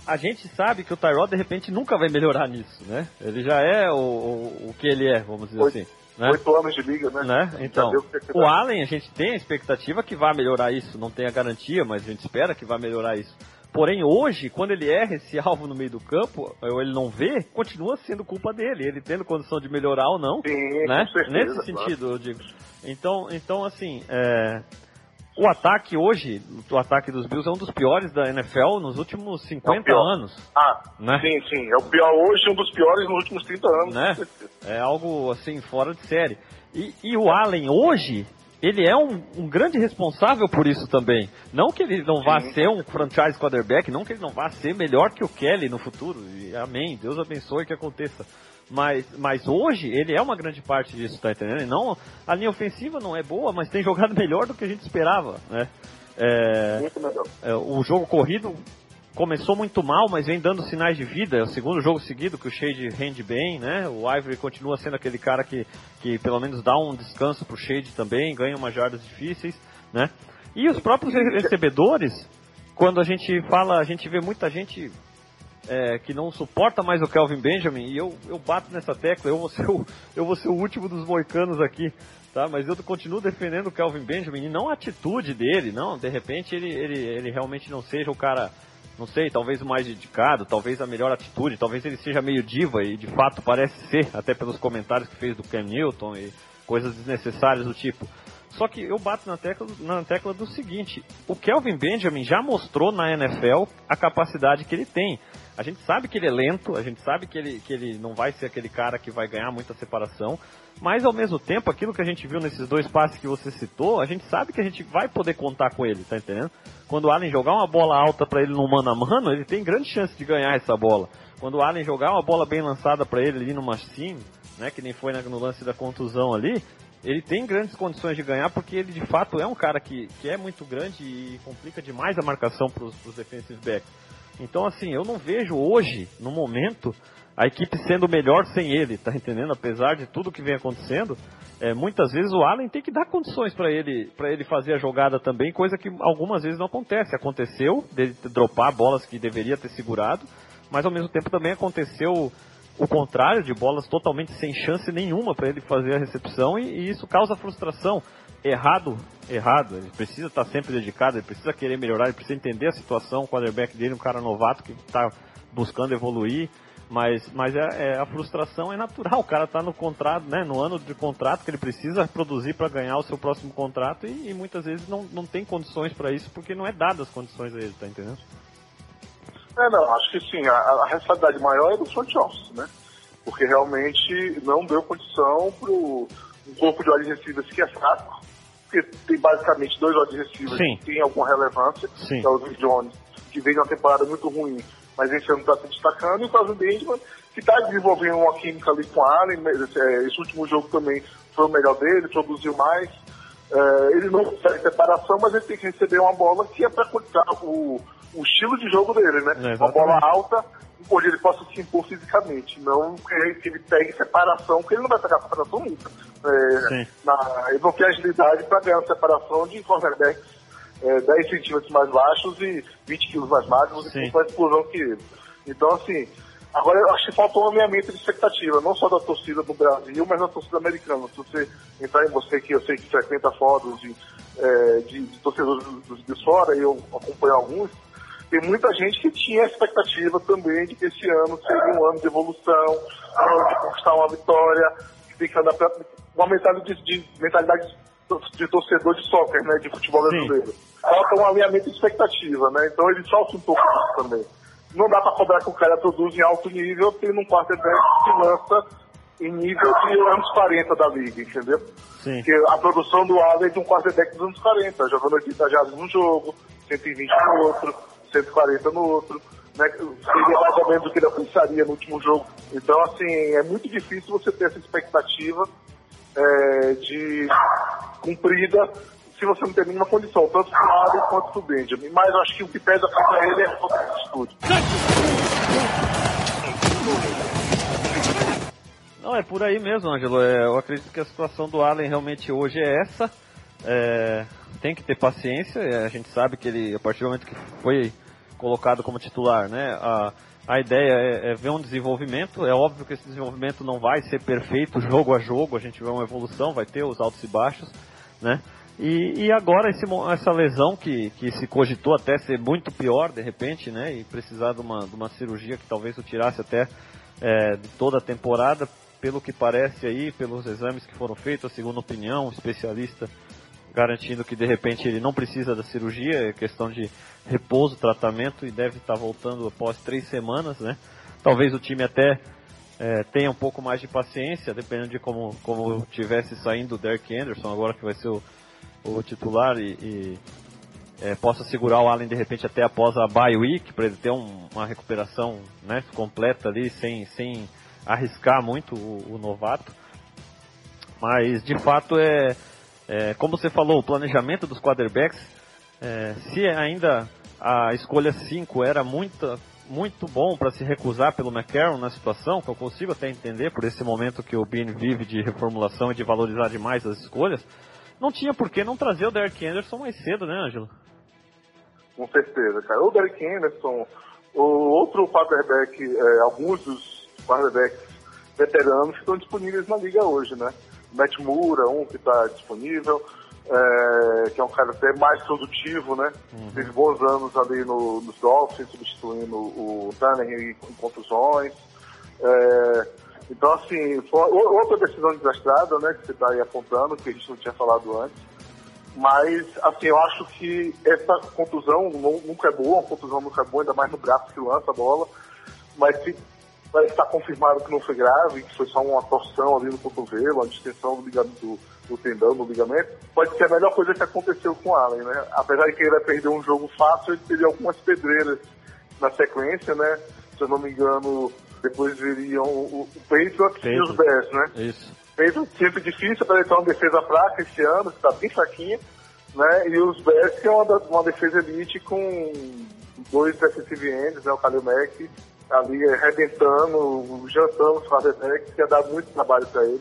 a gente sabe que o Tyrod de repente nunca vai melhorar nisso, né? Ele já é o, o, o que ele é, vamos dizer Oito- assim. Né? Oito anos de liga, né? né? Então, o Allen, a gente tem a expectativa que vai melhorar isso. Não tem a garantia, mas a gente espera que vai melhorar isso. Porém, hoje, quando ele erra esse <laughs> alvo no meio do campo, ou ele não vê, continua sendo culpa dele. Ele tendo condição de melhorar ou não, Sim, né? com certeza, Nesse claro. sentido, eu digo. Então, então assim, é, o ataque hoje, o ataque dos Bills é um dos piores da NFL nos últimos 50 pior. anos. Ah, Né? sim, sim. É o pior hoje, um dos piores nos últimos 30 anos. né? <laughs> É algo assim fora de série. E, e o Allen hoje, ele é um, um grande responsável por isso também. Não que ele não vá Sim. ser um franchise quarterback, não que ele não vá ser melhor que o Kelly no futuro. E amém, Deus abençoe que aconteça. Mas, mas hoje ele é uma grande parte disso, tá entendendo? E não, a linha ofensiva não é boa, mas tem jogado <laughs> melhor do que a gente esperava, né? É, é, o jogo corrido começou muito mal, mas vem dando sinais de vida. É o segundo jogo seguido que o Shade rende bem, né? O Ivory continua sendo aquele cara que, que pelo menos dá um descanso pro Shade também, ganha umas jardas difíceis, né? E os próprios re- recebedores, quando a gente fala, a gente vê muita gente é, que não suporta mais o Kelvin Benjamin, e eu, eu bato nessa tecla, eu vou, ser o, eu vou ser o último dos moicanos aqui, tá? Mas eu continuo defendendo o Kelvin Benjamin, e não a atitude dele, não, de repente ele, ele, ele realmente não seja o cara, não sei, talvez o mais dedicado, talvez a melhor atitude, talvez ele seja meio diva, e de fato parece ser, até pelos comentários que fez do Cam Newton e coisas desnecessárias do tipo. Só que eu bato na tecla, na tecla do seguinte: o Kelvin Benjamin já mostrou na NFL a capacidade que ele tem. A gente sabe que ele é lento, a gente sabe que ele, que ele não vai ser aquele cara que vai ganhar muita separação, mas ao mesmo tempo, aquilo que a gente viu nesses dois passes que você citou, a gente sabe que a gente vai poder contar com ele, tá entendendo? Quando o Allen jogar uma bola alta para ele no mano a mano, ele tem grande chance de ganhar essa bola. Quando o Allen jogar uma bola bem lançada para ele ali no machine, né, que nem foi no lance da contusão ali, ele tem grandes condições de ganhar porque ele de fato é um cara que, que é muito grande e complica demais a marcação para os defensive backs. Então assim, eu não vejo hoje, no momento, a equipe sendo melhor sem ele, tá entendendo? Apesar de tudo que vem acontecendo, é, muitas vezes o Allen tem que dar condições para ele, para ele fazer a jogada também, coisa que algumas vezes não acontece. Aconteceu dele dropar bolas que deveria ter segurado, mas ao mesmo tempo também aconteceu o contrário de bolas totalmente sem chance nenhuma para ele fazer a recepção e, e isso causa frustração. Errado, errado. Ele precisa estar sempre dedicado, ele precisa querer melhorar, ele precisa entender a situação, o quarterback dele, um cara novato que está buscando evoluir. Mas, mas é, é- a frustração é natural. O cara está no contrato, né, no ano de contrato que ele precisa produzir para ganhar o seu próximo contrato e, e muitas vezes não, não tem condições para isso porque não é dadas as condições a ele, tá entendendo? É, não, acho que sim, a, a responsabilidade maior é do front office, né? Porque realmente não deu condição para um corpo de wide receivers que é fraco, porque tem basicamente dois wide receivers Sim. que têm alguma relevância, Sim. que é o Zay Jones, que veio uma temporada muito ruim, mas esse ano está se destacando, e o Carlos Benjamin, que está desenvolvendo uma química ali com o Allen, é, esse último jogo também foi o melhor dele, produziu mais. É, ele não consegue separação, mas ele tem que receber uma bola que é para cortar o, o estilo de jogo dele, né? É, uma bola alta, onde ele possa se impor fisicamente, não que ele, que ele pegue separação, porque ele não vai pegar separação nunca. É, na- ele não tem agilidade para ganhar separação de cornerbacks é, 10 centímetros mais baixos e 20 quilos mais magros Sim. e com mais explosão que ele. Então, assim, agora eu acho que falta um alinhamento de expectativa, não só da torcida do Brasil, mas da torcida americana. Se você entrar em você, que eu sei que frequenta fóruns de, é, de, de torcedores dos de fora, e eu acompanho alguns, tem muita gente que tinha a expectativa também de que esse ano seria um ano de evolução, um ano de conquistar uma vitória, que tem que andar pra, uma mentalidade de, de- mentalidade de torcedor de soccer, né, de futebol brasileiro. Falta um alinhamento de expectativa, né, então ele sofre um pouco disso também. Não dá para cobrar que o cara produza em alto nível tendo um quarterback que lança em nível de anos 40 da liga, entendeu? Sim. Porque a produção do Allen é de um quarterback dos anos 40, jogando 80 jardas num jogo, 120 no outro, 140 no outro, né? Seria mais ou menos o que ele alcançaria no último jogo. Então, assim, é muito difícil você ter essa expectativa é, de cumprida se você não tem nenhuma condição, tanto pro Allen quanto pro Benjamin. Mas eu acho que o que pesa contra ele é a falta de. Não, é por aí mesmo, Ângelo. É, eu acredito que a situação do Allen realmente hoje é essa. É, tem que ter paciência. a gente sabe que ele, a partir do momento que foi colocado como titular, né? A, a ideia é, é ver um desenvolvimento. É óbvio que esse desenvolvimento não vai ser perfeito jogo a jogo. A gente vê uma evolução, vai ter os altos e baixos, né? E, e agora esse essa lesão que, que se cogitou até ser muito pior de repente, né? E precisar de uma, de uma cirurgia que talvez o tirasse até é, de toda a temporada, pelo que parece aí, pelos exames que foram feitos, a segunda opinião, um especialista garantindo que de repente ele não precisa da cirurgia, é questão de repouso, tratamento e deve estar voltando após três semanas, né? Talvez o time até é, tenha um pouco mais de paciência, dependendo de como, como tivesse saindo o Derek Anderson, agora que vai ser o, o titular e, e, é, possa segurar o Allen de repente até após a bye week, para ele ter um- uma recuperação né, completa ali, sem, sem arriscar muito o, o novato. Mas de fato é, é, como você falou, o planejamento dos quarterbacks, é, se ainda a escolha 5 era muito, muito bom para se recusar pelo McCarron na situação, que eu consigo até entender por esse momento que o Bean vive de reformulação e de valorizar demais as escolhas, não tinha por que não trazer o Derek Anderson mais cedo, né, Ângelo? Com certeza, cara. O Derek Anderson, o outro quarterback, é, alguns dos quarterbacks veteranos que estão disponíveis na liga hoje, né? Matt Moura, um que está disponível, é, que é um cara até mais produtivo, né? Teve bons anos ali no, nos Dolphins, substituindo o Tannehill com contusões. É, então, assim, outra decisão desastrada, né? Que você está aí apontando, que a gente não tinha falado antes. Mas, assim, eu acho que essa contusão nu- nunca é boa, uma contusão nunca é boa, ainda mais no braço que lança a bola. Mas se vai estar confirmado que não foi grave, que foi só uma torção ali no cotovelo, uma distensão do, ligamento, do, do tendão, do ligamento, pode ser a melhor coisa que aconteceu com o Allen, né? Apesar de que ele vai perder um jogo fácil, ele teria algumas pedreiras na sequência, né? Se eu não me engano, depois viriam o, o Patriots e os Patriots. Bears, né? Isso. um sempre difícil para ele ter uma defesa fraca esse ano, que está bem fraquinha, né? E os Bears que é uma, uma defesa elite com dois defensive ends, né? O Kalil Mack ali arrebentando, jantando os quarterbacks, que ia dar muito trabalho para ele.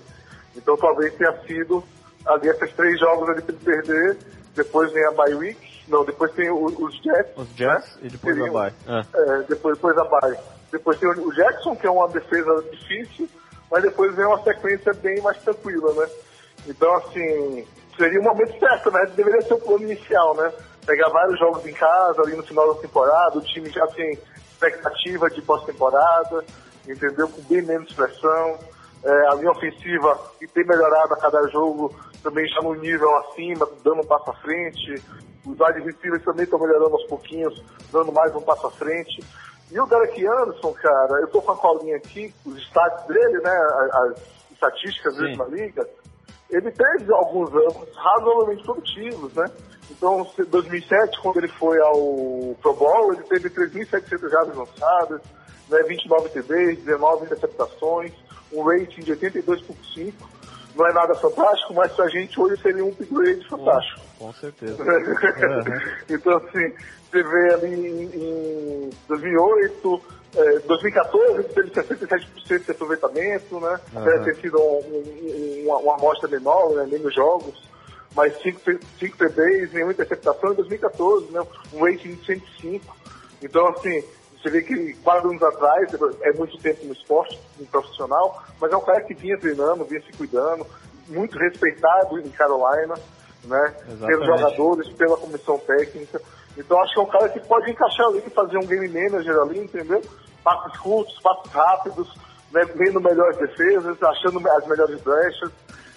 Então talvez tenha sido ali esses três jogos ali para ele perder, depois vem a bye week, não, depois tem o- os Jets, Os Jets né? e depois a Seriam- bye. É. é, depois, depois a bye. Depois tem o Jackson, que é uma defesa difícil, mas depois vem uma sequência bem mais tranquila, né? Então, assim, seria o momento certo, né? Deveria ser o plano inicial, né? Pegar vários jogos em casa, ali no final da temporada, o time já tem expectativa de pós-temporada, entendeu? Com bem menos pressão. É, a linha ofensiva, que tem melhorado a cada jogo, também já no nível acima, dando um passo à frente. Os wide receivers também estão melhorando aos pouquinhos, dando mais um passo à frente. E o Derek Anderson, cara, eu tô com a colinha aqui, os stats dele, né, as, as estatísticas dele Sim. na liga, ele teve alguns anos razoavelmente produtivos, né? Então, em 2007, quando ele foi ao Pro Bowl, ele teve 3.700 jardas lançadas, né, 29 TDs, 19 interceptações, um rating de 82.5. Não é nada fantástico, mas pra gente hoje seria um upgrade fantástico. Com certeza. <laughs> então, assim, você vê ali em, em 2008, é, 2014 ele teve 67% de aproveitamento, né? Uhum. Deve ter sido um, um, uma, uma amostra menor, né? menos jogos, mas 5 TDs, nenhuma interceptação em 2014, né? Um rating de 105. Então, assim, você vê que quatro anos atrás, é muito tempo no esporte, no profissional, mas é um cara que vinha treinando, vinha se cuidando, muito respeitado em Carolina, né? Exatamente. Pelos jogadores, pela comissão técnica. Então acho que é um cara que pode encaixar ali, fazer um game manager ali, entendeu? Passos curtos, passos rápidos, né? vendo melhores defesas, achando as melhores brechas,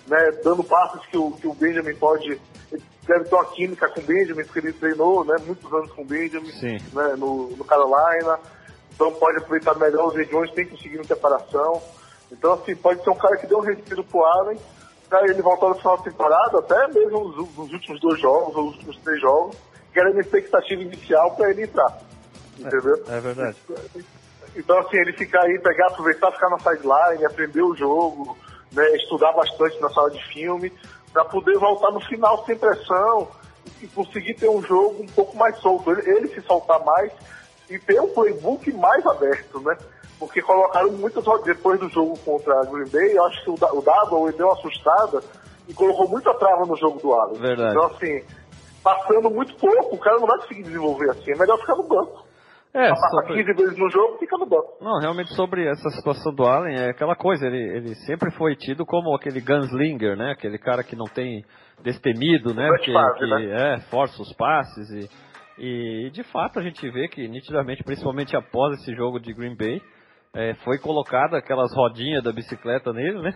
né? Dando passos que o, que o Benjamin pode. Ele deve ter uma química com o Benjamin, porque ele treinou né? muitos anos com o Benjamin né? no, no Carolina. Então pode aproveitar melhor os regiões, tem conseguido separação. Então, assim, pode ser um cara que deu um respiro pro Allen, pra ele voltar no final da temporada, até mesmo nos, nos últimos dois jogos, ou nos últimos três jogos, que era uma expectativa inicial para ele entrar. Entendeu? É verdade. Então, assim, ele ficar aí, pegar, aproveitar, ficar na sideline, aprender o jogo, né, estudar bastante na sala de filme, para poder voltar no final sem pressão e conseguir ter um jogo um pouco mais solto. Ele, ele se soltar mais e ter um playbook mais aberto, né? Porque colocaram muitas depois do jogo contra a Green Bay, eu acho que o, o deu uma assustada e colocou muita trava no jogo do Allen. Verdade. Então, assim, passando muito pouco, o cara não vai conseguir desenvolver assim. É melhor ficar no banco. É, Passar sobre- 15 vezes no jogo, fica no banco. Não, realmente sobre essa situação do Allen, é aquela coisa, ele, ele sempre foi tido como aquele gunslinger, né? Aquele cara que não tem destemido, né? Que, parte, que, né? é, força os passes e, e de fato a gente vê que nitidamente, principalmente após esse jogo de Green Bay, é, foi colocada aquelas rodinhas da bicicleta nele, né?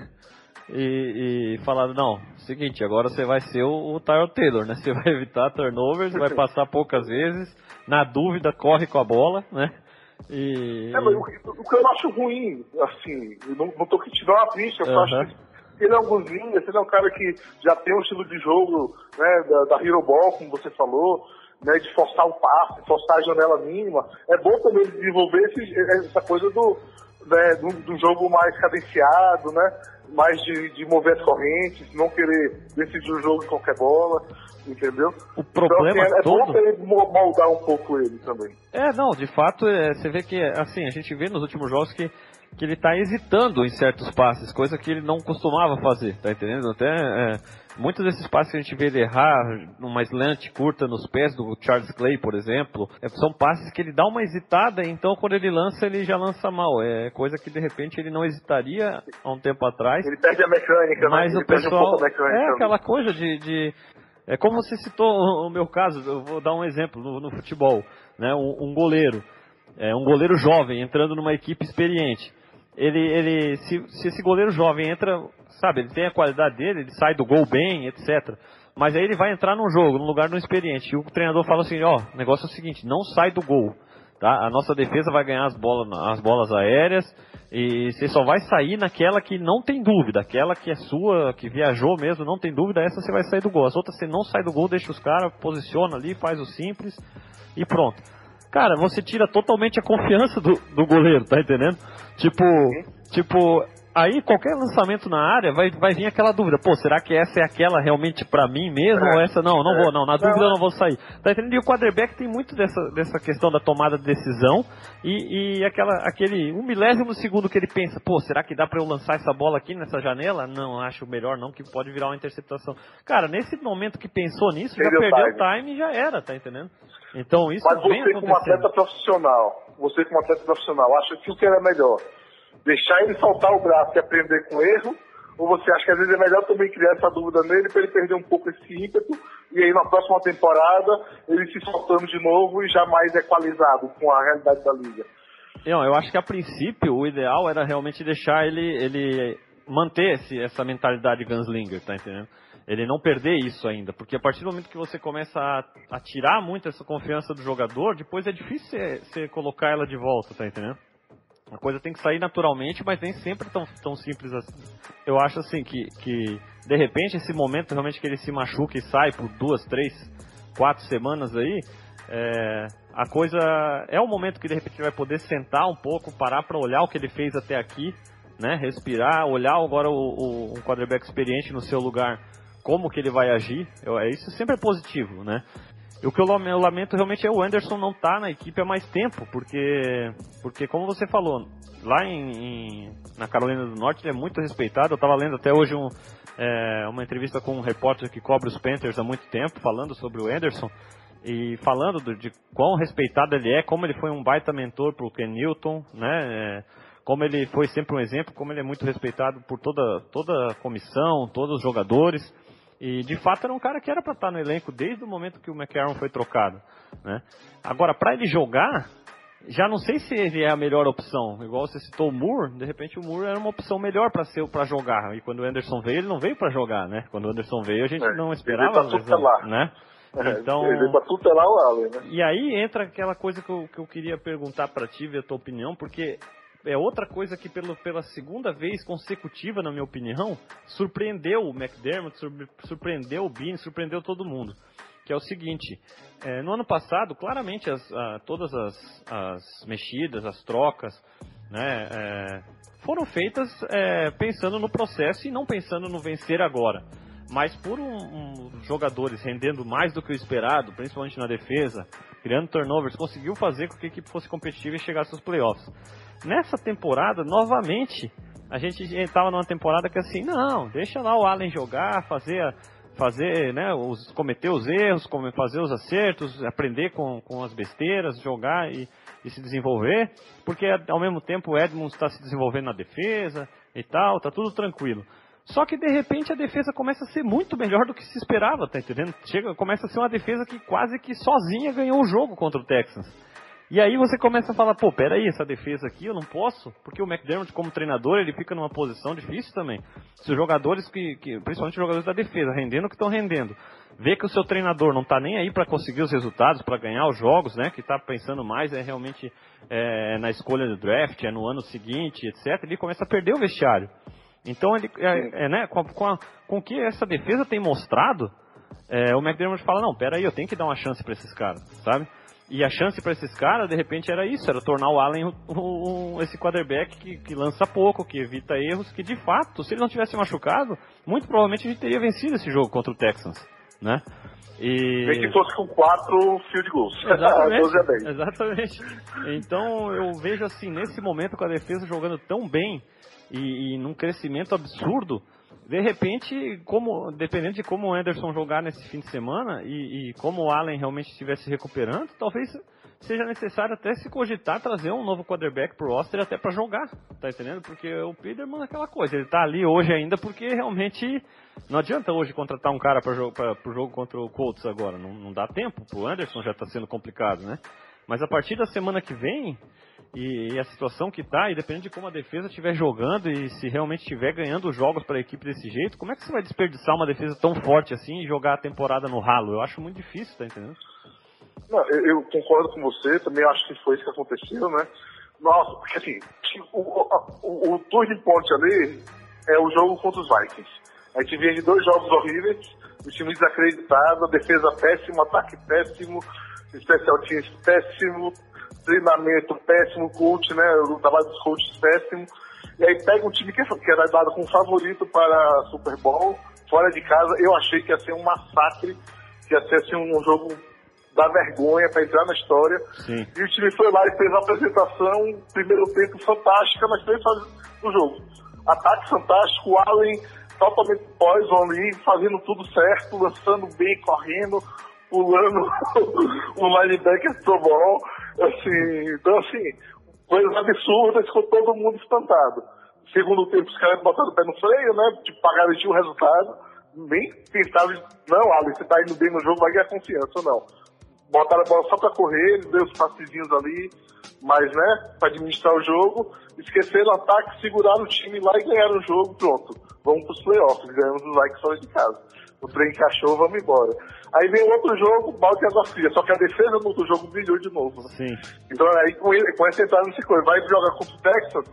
E, e falaram, não, seguinte, agora você vai ser o, o Tyrell Taylor, né? <laughs> Você vai evitar turnovers, vai passar poucas vezes, na dúvida corre com a bola, né? E, É, mas o, o que eu acho ruim, assim, não, não tô criticando a pista, eu acho que ele é um golzinho, ele é um cara que já tem um estilo de jogo, né, da, da Hero Ball, como você falou, né, de forçar o passe, forçar a janela mínima. É bom também desenvolver esse- essa coisa do, né, do, do jogo mais cadenciado, né, mais de, de mover as correntes, não querer decidir o jogo de qualquer bola, entendeu? O problema então, assim, é, é bom todo- mo- moldar um pouco ele também. É, não, de fato, é, você vê que, assim, a gente vê nos últimos jogos que, que ele tá hesitando em certos passes, coisa que ele não costumava fazer, tá entendendo? Até, é, muitos desses passes que a gente vê ele errar, numa slant curta nos pés do Charles Clay, por exemplo, é, são passes que ele dá uma hesitada, então quando ele lança, ele já lança mal. É coisa que, de repente, ele não hesitaria há um tempo atrás. Ele perde a mecânica, Mas né? o um pessoal. a mecânica. É aquela coisa de. de- é como você citou o o meu caso, eu vou dar um exemplo no, no futebol. Né? Um, um goleiro. É, um goleiro jovem entrando numa equipe experiente. Ele, ele, se, se esse goleiro jovem entra, sabe, ele tem a qualidade dele, ele sai do gol bem, etc. Mas aí ele vai entrar num jogo, num lugar não experiente. E o treinador fala assim, ó, o negócio é o seguinte, não sai do gol. Tá? A nossa defesa vai ganhar as bolas, as bolas aéreas e você só vai sair naquela que não tem dúvida, aquela que é sua, que viajou mesmo, não tem dúvida, essa você vai sair do gol. As outras você não sai do gol, deixa os caras, posiciona ali, faz o simples e pronto. Cara, você tira totalmente a confiança do, do goleiro, tá entendendo? Tipo, tipo, aí qualquer lançamento na área vai, vai vir aquela dúvida, pô, será que essa é aquela realmente pra mim mesmo? É. Ou essa não, não É. vou, não, na dúvida Não, eu não vou sair. Tá entendendo? E o quarterback tem muito dessa, dessa questão da tomada de decisão e, e aquela, aquele um milésimo segundo que ele pensa, pô, será que dá pra eu lançar essa bola aqui nessa janela? Não, acho melhor não, que pode virar uma interceptação. Cara, nesse momento que pensou nisso, já Perdeu perdeu o time. time e já era, tá entendendo? Então isso Mas vem você como atleta profissional, você como atleta profissional, acha que o que era melhor? Deixar ele soltar o braço e aprender com erro? Ou você acha que às vezes é melhor também criar essa dúvida nele para ele perder um pouco esse ímpeto e aí na próxima temporada ele se soltando de novo e já mais equalizado com a realidade da liga? Não, eu acho que a princípio o ideal era realmente deixar ele, ele manter esse, essa mentalidade gunslinger, tá entendendo? Ele não perder isso ainda, porque a partir do momento que você começa a, a tirar muito essa confiança do jogador, depois é difícil você, colocar ela de volta, tá entendendo? A coisa tem que sair naturalmente, mas nem sempre tão, tão simples assim. Eu acho assim que, que de repente esse momento realmente que ele se machuca e sai por duas, três, quatro semanas aí, é, a coisa é o momento que de repente ele vai poder sentar um pouco, parar para olhar o que ele fez até aqui, né? Respirar, olhar agora o, o um quarterback experiente no seu lugar, como que ele vai agir. Eu, é, isso sempre é positivo, né? O que eu lamento realmente é o Anderson não estar tá na equipe há mais tempo, porque, porque como você falou, lá em, em, na Carolina do Norte ele é muito respeitado. Eu estava lendo até hoje um, é, uma entrevista com um repórter que cobre os Panthers há muito tempo, falando sobre o Anderson e falando do, de quão respeitado ele é, como ele foi um baita mentor para o Ken Newton, né? É, como ele foi sempre um exemplo, como ele é muito respeitado por toda, toda a comissão, todos os jogadores. E de fato era um cara que era para estar no elenco desde o momento que o McCarron foi trocado. Né? Agora, para ele jogar, já não sei se ele é a melhor opção. Igual você citou o Moore, de repente o Moore era uma opção melhor para ser para jogar. E quando o Anderson veio, ele não veio para jogar, né? Quando o Anderson veio, a gente é, não esperava, ele tá né? É, então, ele para tutelar o Allen, né? E aí entra aquela coisa que eu, que eu queria perguntar para ti, ver a tua opinião, porque é outra coisa que pelo, pela segunda vez consecutiva, na minha opinião, surpreendeu o McDermott, surpreendeu o Bean, surpreendeu todo mundo. Que é o seguinte, é, no ano passado, claramente as, a, todas as, as, mexidas, as trocas, né, é, foram feitas é, pensando no processo e não pensando no vencer agora. Mas por um, um, jogadores rendendo mais do que o esperado, principalmente na defesa, criando turnovers, conseguiu fazer com que a equipe fosse competitiva e chegasse aos playoffs. Nessa temporada, novamente, a gente estava numa temporada que assim, não, deixa lá o Allen jogar, fazer, fazer, né, os, cometer os erros, fazer os acertos, aprender com, com as besteiras, jogar e, e se desenvolver, porque ao mesmo tempo o Edmonds está se desenvolvendo na defesa e tal, tá tudo tranquilo. Só que de repente a defesa começa a ser muito melhor do que se esperava, tá entendendo? Chega, começa a ser uma defesa que quase que sozinha ganhou o jogo contra o Texans. E aí você começa a falar, pô, peraí, essa defesa aqui eu não posso, porque o McDermott como treinador, ele fica numa posição difícil também. Se os jogadores que, que principalmente os jogadores da defesa, rendendo o que estão rendendo, vê que o seu treinador não está nem aí para conseguir os resultados, para ganhar os jogos, né, que está pensando mais é realmente é, na escolha do draft, é no ano seguinte, etc, ele começa a perder o vestiário. Então, ele, é, é, né, com, com, a, com o que essa defesa tem mostrado, é, o McDermott fala, não, peraí, eu tenho que dar uma chance para esses caras, sabe? E a chance para esses caras, de repente, era isso, era tornar o Allen esse quarterback que, que, lança pouco, que evita erros, que de fato, se ele não tivesse machucado, muito provavelmente a gente teria vencido esse jogo contra o Texans, né? E... Nem que fosse com quatro field goals. <laughs> Exatamente, 12 a 10. Exatamente. Então eu vejo assim, nesse momento com a defesa jogando tão bem e, e num crescimento absurdo, de repente, como, dependendo de como o Anderson jogar nesse fim de semana e, e como o Allen realmente estiver se recuperando, talvez seja necessário até se cogitar trazer um novo quarterback pro roster até para jogar, tá entendendo? Porque o Peterman é aquela coisa, ele tá ali hoje ainda porque realmente não adianta hoje contratar um cara para jogo, pro jogo contra o Colts agora, não, não dá tempo, pro Anderson já tá sendo complicado, né? Mas a partir da semana que vem, e, e, a situação que está, e depende de como a defesa estiver jogando e se realmente estiver ganhando jogos para a equipe desse jeito, como é que você vai desperdiçar uma defesa tão forte assim e jogar a temporada no ralo? Eu acho muito difícil, tá entendendo? Não, eu, eu concordo com você, também acho que foi isso que aconteceu, né? Nossa, porque assim, o, o, o point ali é o jogo contra os Vikings. A gente vinha de dois jogos horríveis, o time desacreditado, defesa péssima, ataque péssimo, especial teams péssimo, treinamento péssimo, coach, né? O trabalho dos coaches péssimo. E aí pega um time que, que era dado como favorito para Super Bowl, fora de casa. Eu achei que ia ser um massacre, que ia ser assim, um jogo da vergonha para entrar na história. Sim. E o time foi lá e fez uma apresentação, primeiro tempo fantástica, mas fases do jogo. Ataque fantástico, Allen totalmente poison ali, fazendo tudo certo, lançando bem, correndo, pulando <laughs> o linebacker pro ball. Assim, então, assim, coisas absurdas com todo mundo espantado. Segundo tempo, os caras botaram o pé no freio, né? Tipo, garantir o resultado. Nem pensaram, não, Alex, você tá indo bem no jogo, vai ganhar confiança, ou não. Botaram a bola só pra correr, deu os passezinhos ali, mas, né, pra administrar o jogo. Esqueceram o ataque, seguraram o time lá e ganharam o jogo, pronto. Vamos pros playoffs, ganhamos os likes fora de casa o trem encaixou, vamos embora. Aí vem outro jogo, balde água fria, só que a defesa no outro jogo brilhou de novo. Né? Sim. Então aí com, ele, com essa entrada nesse coisa, vai jogar contra o Texas,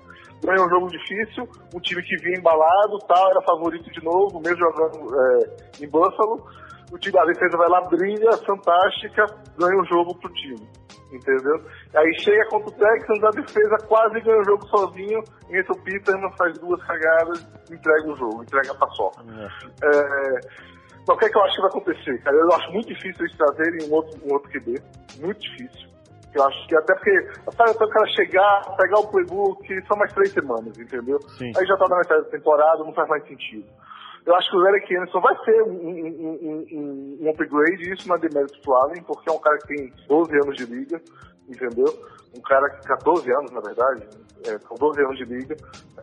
ganha um jogo difícil, um time que vinha embalado, tal, era favorito de novo, mesmo jogando é, em Buffalo. O time, a defesa vai lá, brilha, fantástica, ganha o jogo pro time. Entendeu? Aí chega contra o Texans, a defesa quase ganha o jogo sozinho, entra o Peterman, faz duas cagadas, entrega o jogo, entrega a paçoca. É, então, o que é que eu acho que vai acontecer, cara? Eu acho muito difícil eles trazerem um outro, um outro QB. Muito difícil. Eu acho que até porque, sabe, até o cara chegar, pegar o playbook, são mais três semanas, entendeu? Sim. Aí já tá na metade da temporada, não faz mais sentido. Eu acho que o Eric Anderson vai ser um, um, um, um, upgrade, isso não é demérito pro Allen, porque é um cara que tem 12 anos de liga, entendeu? Um cara que 14 anos, na verdade, é, com 12 anos de liga.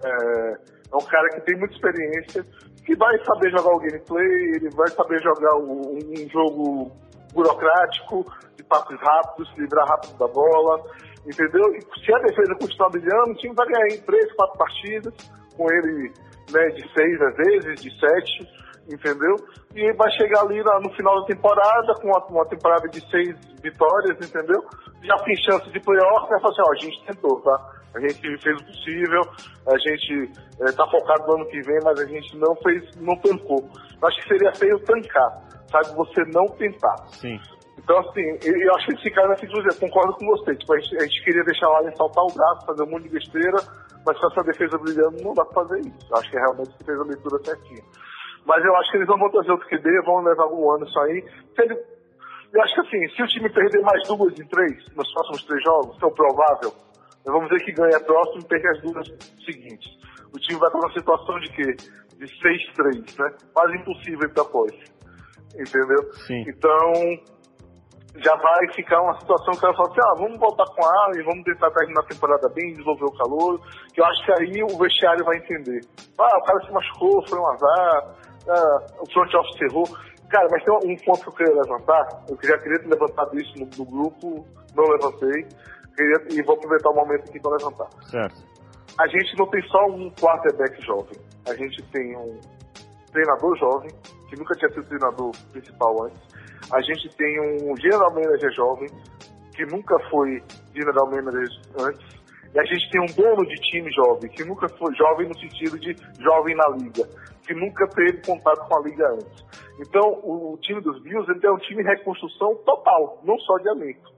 É, é um cara que tem muita experiência, que vai saber jogar o gameplay, ele vai saber jogar um, um jogo burocrático, de passos rápidos, se livrar rápido da bola, entendeu? E se a defesa continuar brilhando, o time vai ganhar em três, quatro partidas, com ele né, de seis às vezes, de sete, entendeu? E vai chegar ali na- no final da temporada, com uma, uma temporada de seis vitórias, entendeu? Já tem chance de playoff, vai falar assim, ó, a gente tentou, tá? A gente fez o possível, a gente está focado no ano que vem, mas a gente não fez, não tancou. Eu acho que seria feio tancar, sabe? Você não tentar. Sim. Então, assim, eu, acho que esse cara nessa inclusive, eu concordo com você. Tipo, a gente, a gente queria deixar o Allen saltar o braço, fazer um monte de besteira, mas com essa defesa brilhando não dá pra fazer isso. Eu acho que realmente você fez a leitura certinha. Mas eu acho que eles vão trazer outro QB, vão levar um ano isso aí. Se ele- eu acho que assim, se o time perder mais duas em três, nos próximos três jogos, que é o provável, nós vamos dizer que ganha a próxima e perde as duas seguintes. O time vai estar numa situação de quê? De 6-3, né? Quase impossível ir pra pós. Entendeu? Sim. Então, já vai ficar uma situação que ela fala assim, ah, vamos voltar com a Allen, vamos tentar terminar a temporada bem, desenvolver o calor, que eu acho que aí o vestiário vai entender. Ah, o cara se machucou, foi um azar, ah, o front office errou. Cara, mas tem um ponto que eu queria levantar, eu já queria ter levantado isso no, no grupo, não levantei, queria, e vou aproveitar o momento aqui para levantar. Certo. A gente não tem só um quarterback jovem, a gente tem um treinador jovem, que nunca tinha sido treinador principal antes. A gente tem um general manager jovem, que nunca foi general manager antes. E a gente tem um dono de time jovem, que nunca foi jovem no sentido de jovem na liga, que nunca teve contato com a liga antes. Então, o, o time dos Bills ele é um time de reconstrução total, não só de elenco.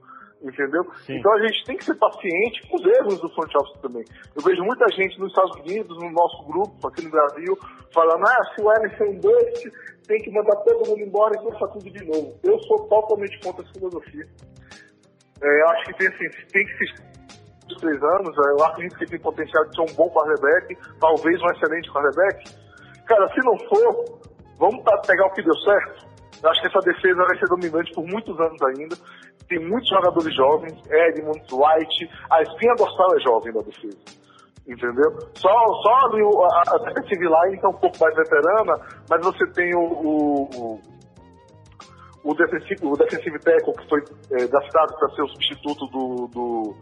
Entendeu? Sim. Então a gente tem que ser paciente com os erros do front office também. Eu vejo muita gente nos Estados Unidos, no nosso grupo, aqui no Brasil, falando, ah, se o Ernest é um bust, tem que mandar todo mundo embora e começar tudo de novo. Eu sou totalmente contra essa filosofia. É, eu acho que tem, assim, tem que se três anos, é, eu acredito que tem potencial de ser um bom quarterback, talvez um excelente quarterback. Cara, se não for, vamos pegar o que deu certo. Eu acho que essa defesa vai ser dominante por muitos anos ainda. Tem muitos jogadores jovens, Edmonds, White, a espinha dorsal é jovem da defesa. Entendeu? Só, só ali o- a, a defensive line é um pouco mais veterana, mas você tem o, o, o defensive, o defensive tackle que foi é, draftado para ser o substituto do, do,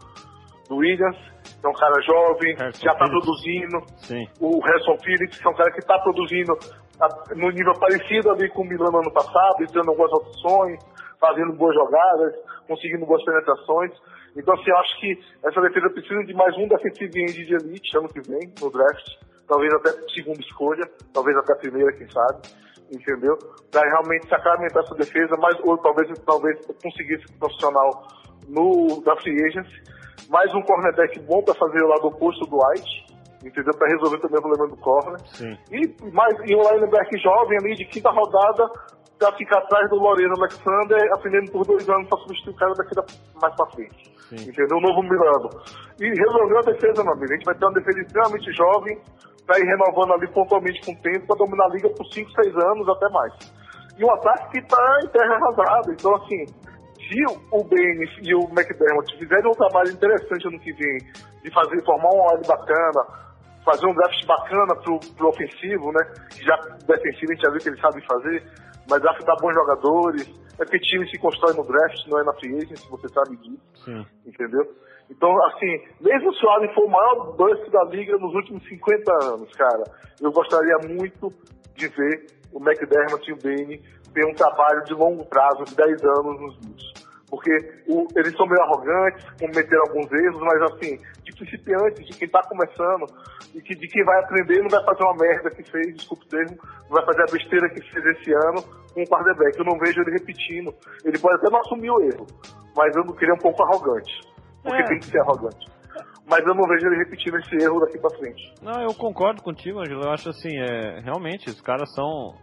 do Williams, que é um cara jovem, Harrison já está produzindo. Sim. O Harrison Phillips, que é um cara que está produzindo a- no nível parecido ali com o Milano ano passado, tendo algumas opções, fazendo boas jogadas, conseguindo boas penetrações. Então, assim, eu acho que essa defesa precisa de mais um defensive end de elite ano que vem, no draft. Talvez até segunda escolha, talvez até primeira, quem sabe. Entendeu? Para realmente sacramentar essa defesa, mas, ou talvez, talvez conseguir esse profissional no, da free agency. Mais um cornerback bom para fazer o lado oposto do White, entendeu? Para resolver também o problema do corner. Sim. E, mais, e um linebacker jovem ali de quinta rodada para ficar atrás do Lorena Alexander, aprendendo por dois anos para substituir o cara daqui da, mais para frente. Sim. Entendeu? O novo Milano. E resolveu a defesa, meu amigo. A gente vai ter uma defesa extremamente jovem para ir renovando ali pontualmente com o tempo para dominar a liga por 5, 6 anos, até mais. E um ataque que está em terra arrasada. Então, assim, se o Bane e o McDermott fizerem um trabalho interessante ano que vem, de fazer, formar um OL bacana, fazer um draft bacana pro, pro ofensivo, né? que Já defensivo a gente já viu que eles sabem fazer, mas draftar bons jogadores. É porque time se constrói no draft, não é na free agency, você sabe disso Sim. entendeu? Então, assim, mesmo se o Allen for o maior bust da liga nos últimos 50 anos, cara, eu gostaria muito de ver o McDermott e o Bane ter um trabalho de longo prazo, de 10 anos nos Bills. Porque o, eles são meio arrogantes, cometeram alguns erros, mas assim, de principiante, de quem está começando, e que, de quem vai aprender não vai fazer uma merda que fez, desculpe o termo, não vai fazer a besteira que fez esse ano com o quarterback. Eu não vejo ele repetindo. Ele pode até não assumir o erro, mas eu não queria um pouco arrogante. Porque É. tem que ser arrogante. Mas eu não vejo ele repetindo esse erro daqui pra frente. Não, eu concordo contigo, Angelo. Eu acho assim, é, realmente, os caras são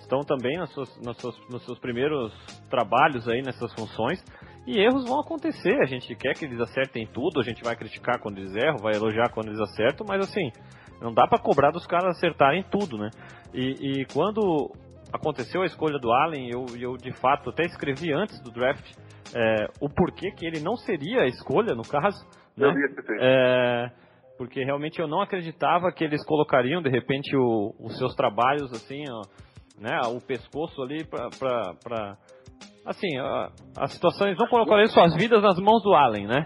estão também nas suas, nas suas- nos seus primeiros trabalhos aí nessas funções. E erros vão acontecer. A gente quer que eles acertem tudo, a gente vai criticar quando eles erram, vai elogiar quando eles acertam, mas assim, não dá pra cobrar dos caras acertarem tudo, né? E, e quando aconteceu a escolha do Allen, eu, eu de fato até escrevi antes do draft é, o porquê que ele não seria a escolha, no caso. Né? É, porque realmente eu não acreditava que eles colocariam de repente o- os seus trabalhos assim, ó, né, o pescoço ali pra- assim, a, as situações não colocariam suas vidas nas mãos do Allen, né?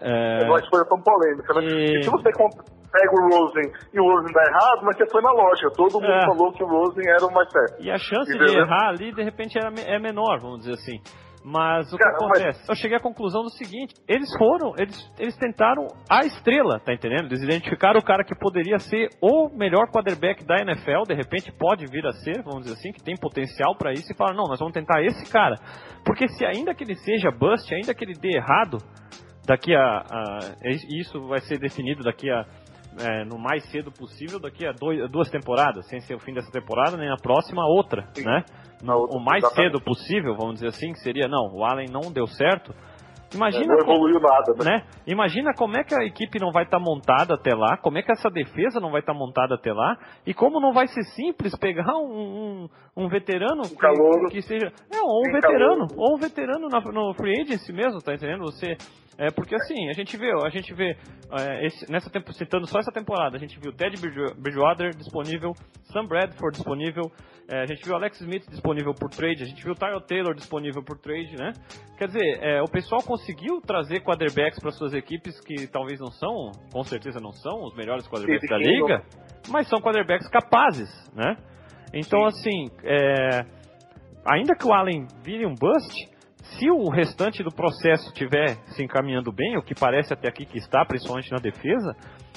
É, É uma escolha tão polêmica, né? E- E se você pega o Rosen e o Rosen dá errado, mas você foi na lógica. Todo mundo É. falou que o Rosen era o mais certo. E a chance de Entendeu? errar ali, de repente, era, é menor, vamos dizer assim. Mas o que Cara, mas- acontece? Eu cheguei à conclusão do seguinte: eles foram, eles, eles tentaram a estrela, tá entendendo? Eles identificaram o cara que poderia ser o melhor quarterback da NFL, de repente pode vir a ser, vamos dizer assim, que tem potencial pra isso, e falaram: não, nós vamos tentar esse cara. Porque se ainda que ele seja bust, ainda que ele dê errado, daqui a. a isso vai ser definido daqui a. é, no mais cedo possível, daqui a dois- duas temporadas, sem ser o fim dessa temporada, nem a próxima, outra, Sim. né? Na outra, o mais exatamente. cedo possível, vamos dizer assim, que seria, não, o Allen não deu certo. Imagina, não evoluiu nada, né? né? Imagina como é que a equipe não vai estar montada até lá, como é que essa defesa não vai estar montada até lá, e como não vai ser simples pegar um, um, um veterano que, calouro. que seja. É, ou um Um veterano, calouro. ou um veterano na- no free agency mesmo, tá entendendo? Você. É porque assim, a gente vê, a gente vê, é, esse- nessa tempo, citando só essa temporada, a gente viu Ted Bridge- Bridgewater disponível, Sam Bradford disponível, é, a gente viu Alex Smith disponível por trade, a gente viu Tyrell Taylor disponível por trade, né? Quer dizer, é, o pessoal conseguiu trazer quarterbacks para suas equipes que talvez não são, com certeza não são os melhores quarterbacks da Sim, sim, liga, mas são quarterbacks capazes, né? Então, assim, é, ainda que o Allen vire um bust, se o restante do processo estiver se encaminhando bem, o que parece até aqui que está, principalmente na defesa,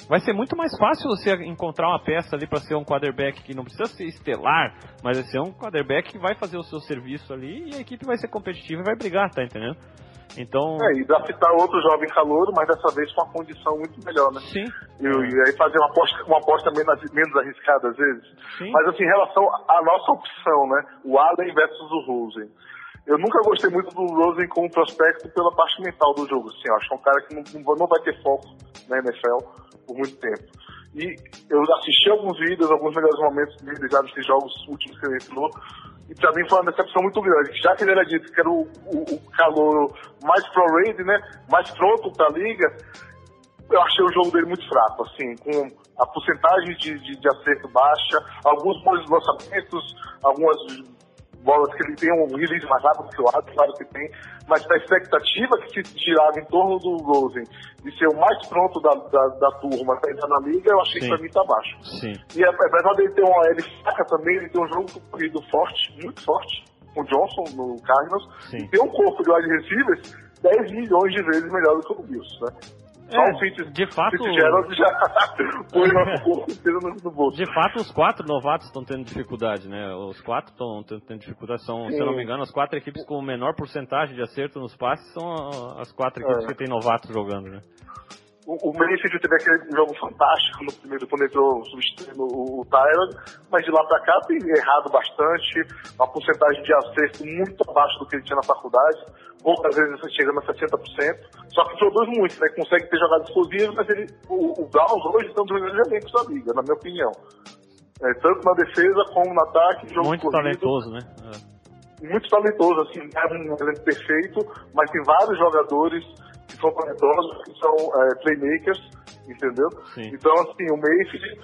vai ser muito mais fácil você encontrar uma peça ali para ser um quarterback que não precisa ser estelar, mas vai ser um quarterback que vai fazer o seu serviço ali e a equipe vai ser competitiva e vai brigar, tá entendendo? Então, É, e draftar outro jovem calouro, mas dessa vez com uma condição muito melhor, né? sim, E, e aí fazer uma aposta, uma aposta menos, menos arriscada às vezes. sim. Mas assim, em relação à nossa opção, né? O Allen versus o Rosen. Eu nunca gostei muito do Rosen como prospecto pela parte mental do jogo. Assim, acho que é um cara que não, não- vai ter foco na NFL por muito tempo. E eu assisti alguns vídeos, alguns melhores momentos dele já desses jogos últimos que ele ensinou. E pra mim foi uma decepção muito grande. Já que ele era dito que era o, o, o calor mais pro-rated, né? Mais pronto pra liga, eu achei o jogo dele muito fraco, assim, com a porcentagem de, de, de acerto baixa, alguns bons lançamentos, algumas bolas que ele tem um release mais rápido que o Adams, claro que tem, mas a expectativa que se tirava em torno do Rosen de ser o mais pronto da, da, da turma pra entrar na liga, eu achei Sim. que pra mim tá baixo. Sim. E é, apesar dele ter uma L fraca também, ele tem um jogo corrido forte, muito forte, com o Johnson no Cardinals, Sim. e tem um corpo de wide receivers 10 milhões de vezes melhor do que o Bills, né? Só É, o Fitz, de fato- Fitzgerald já <laughs> no, bolso. De fato, os quatro novatos estão tendo dificuldade, né? Os quatro estão tendo, dificuldade. São, se eu não me engano, as quatro equipes com menor porcentagem de acerto nos passes são as quatro equipes É. que tem novatos jogando, né? O, o Mayfield teve aquele jogo fantástico no primeiro, quando entrou substituindo o, o Tyler, mas de lá pra cá tem errado bastante, uma porcentagem de acerto muito abaixo do que ele tinha na faculdade, poucas vezes chegando a 60%, só que produz muito, né? Consegue ter jogadas explosivas, mas ele, o, o Browns hoje estão dos melhores elencos da liga, na minha opinião. É, tanto na defesa como no ataque, jogo Muito corrido, talentoso, né? É. muito talentoso, assim, é um elenco perfeito, mas tem vários jogadores são talentosos, que são é, playmakers, entendeu? Sim. Então, assim, o Mayfield,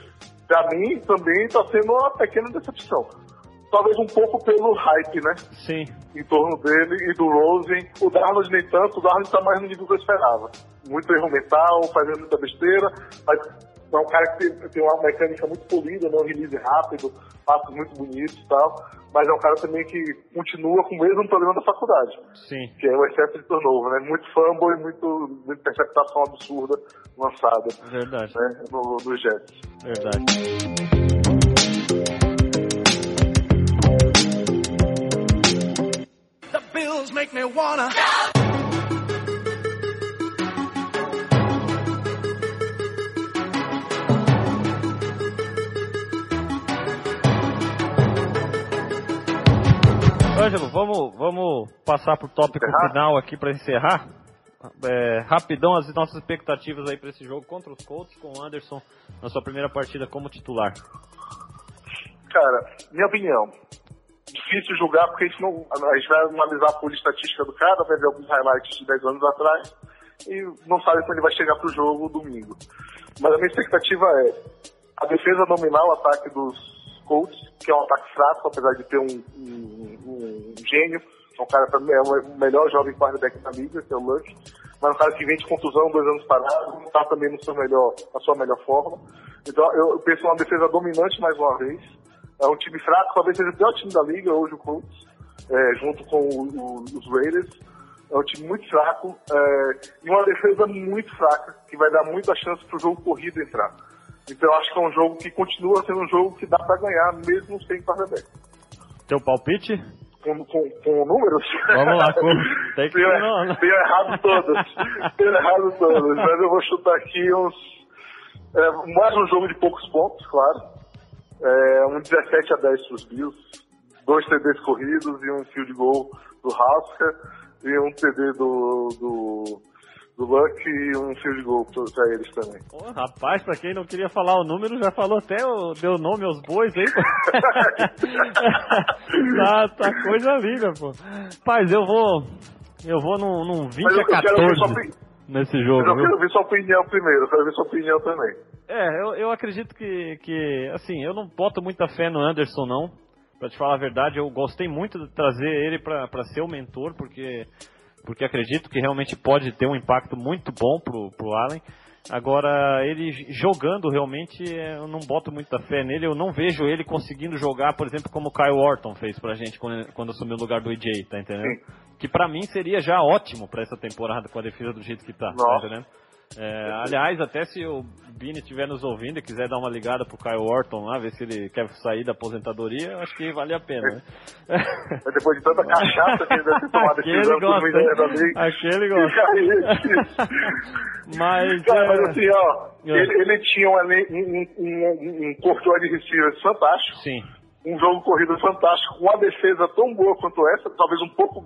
pra mim, também tá sendo uma pequena decepção. Talvez um pouco pelo hype, né? Sim, Em torno dele e do Rosen. O Darnold nem tanto, o Darnold tá mais no nível que eu esperava. Muito erro mental, fazendo muita besteira, mas é um cara que tem, tem uma mecânica muito polida, né? um release rápido, passos muito bonitos e tal, mas é um cara também que continua com o mesmo problema da faculdade, Sim. que é o excesso de turnover, né? Muito fumble e muito, muita interceptação absurda lançada Verdade. né? no, no Jets. Verdade. The bills make me wanna. Ângelo, vamos, vamos passar pro tópico Encerrar? final aqui para encerrar. É, rapidão as nossas expectativas aí para esse jogo contra os Colts com o Anderson na sua primeira partida como titular. Cara, minha opinião, difícil julgar porque a gente, não, a gente vai analisar a folha estatística do cara, vai ver alguns highlights de 10 anos atrás e não sabe quando ele vai chegar pro jogo domingo. Mas a minha expectativa é a defesa dominar o ataque dos Colts, que é um ataque fraco, apesar de ter um, um- um gênio, é um cara também é o melhor jovem quarterback da liga, que é o mas um cara que vem de contusão, dois anos parado, não está também no seu melhor, na sua melhor forma. Então eu, eu penso numa defesa dominante mais uma vez. É um time fraco, talvez seja o pior time da liga hoje o Colts, é, junto com o- o- os Raiders. É um time muito fraco é, e uma defesa muito fraca, que vai dar muita chance para o jogo corrido entrar. Então eu acho que é um jogo que continua sendo um jogo que dá para ganhar, mesmo sem quarterback. Teu palpite? Com, com, com números? Vamos lá, com- <laughs> tem que não, não. tenho errado todas. tenho errado todas. Mas eu vou chutar aqui uns. é, mais um jogo de poucos pontos, claro. É, um 17 a 10 para os Bills. Dois TDs corridos e um field goal do Haskell. E um TD do, do, do Luck e um field goal para eles também. Pô, rapaz, pra quem não queria falar o número, já falou até, o, deu nome aos bois aí, pô. <laughs> tá, tá coisa linda, pô. Rapaz, eu vou. Eu vou num, num 20 Mas eu- a eu quero ver sua 14 opini- nesse jogo. eu viu? quero ver sua opinião primeiro, eu quero ver sua opinião também. É, eu, eu acredito que, que, assim, eu não boto muita fé no Anderson, não. Pra te falar a verdade, eu gostei muito de trazer ele pra, pra ser o mentor, porque, porque acredito que realmente pode ter um impacto muito bom pro, pro Allen. Agora, ele jogando realmente, eu não boto muita fé nele. Eu não vejo ele conseguindo jogar, por exemplo, como o Kyle Orton fez pra gente quando, quando assumiu o lugar do EJ, tá entendendo? Que pra mim seria já ótimo pra essa temporada com a defesa do jeito que tá, tá Nossa. entendendo? É, aliás, até se o Bini estiver nos ouvindo e quiser dar uma ligada pro Kyle Orton lá, ver se ele quer sair da aposentadoria, eu acho que vale a pena, né? Mas depois de tanta cachaça que ele deve ter tomado esse Aquele por gosta, hein? Aquele gosta. Mas, Cara, é, mas assim, ó, É. ele, ele tinha um, um, um, um corpo de wide receiver fantástico, sim, um jogo corrido fantástico, uma defesa tão boa quanto essa, talvez um pouco,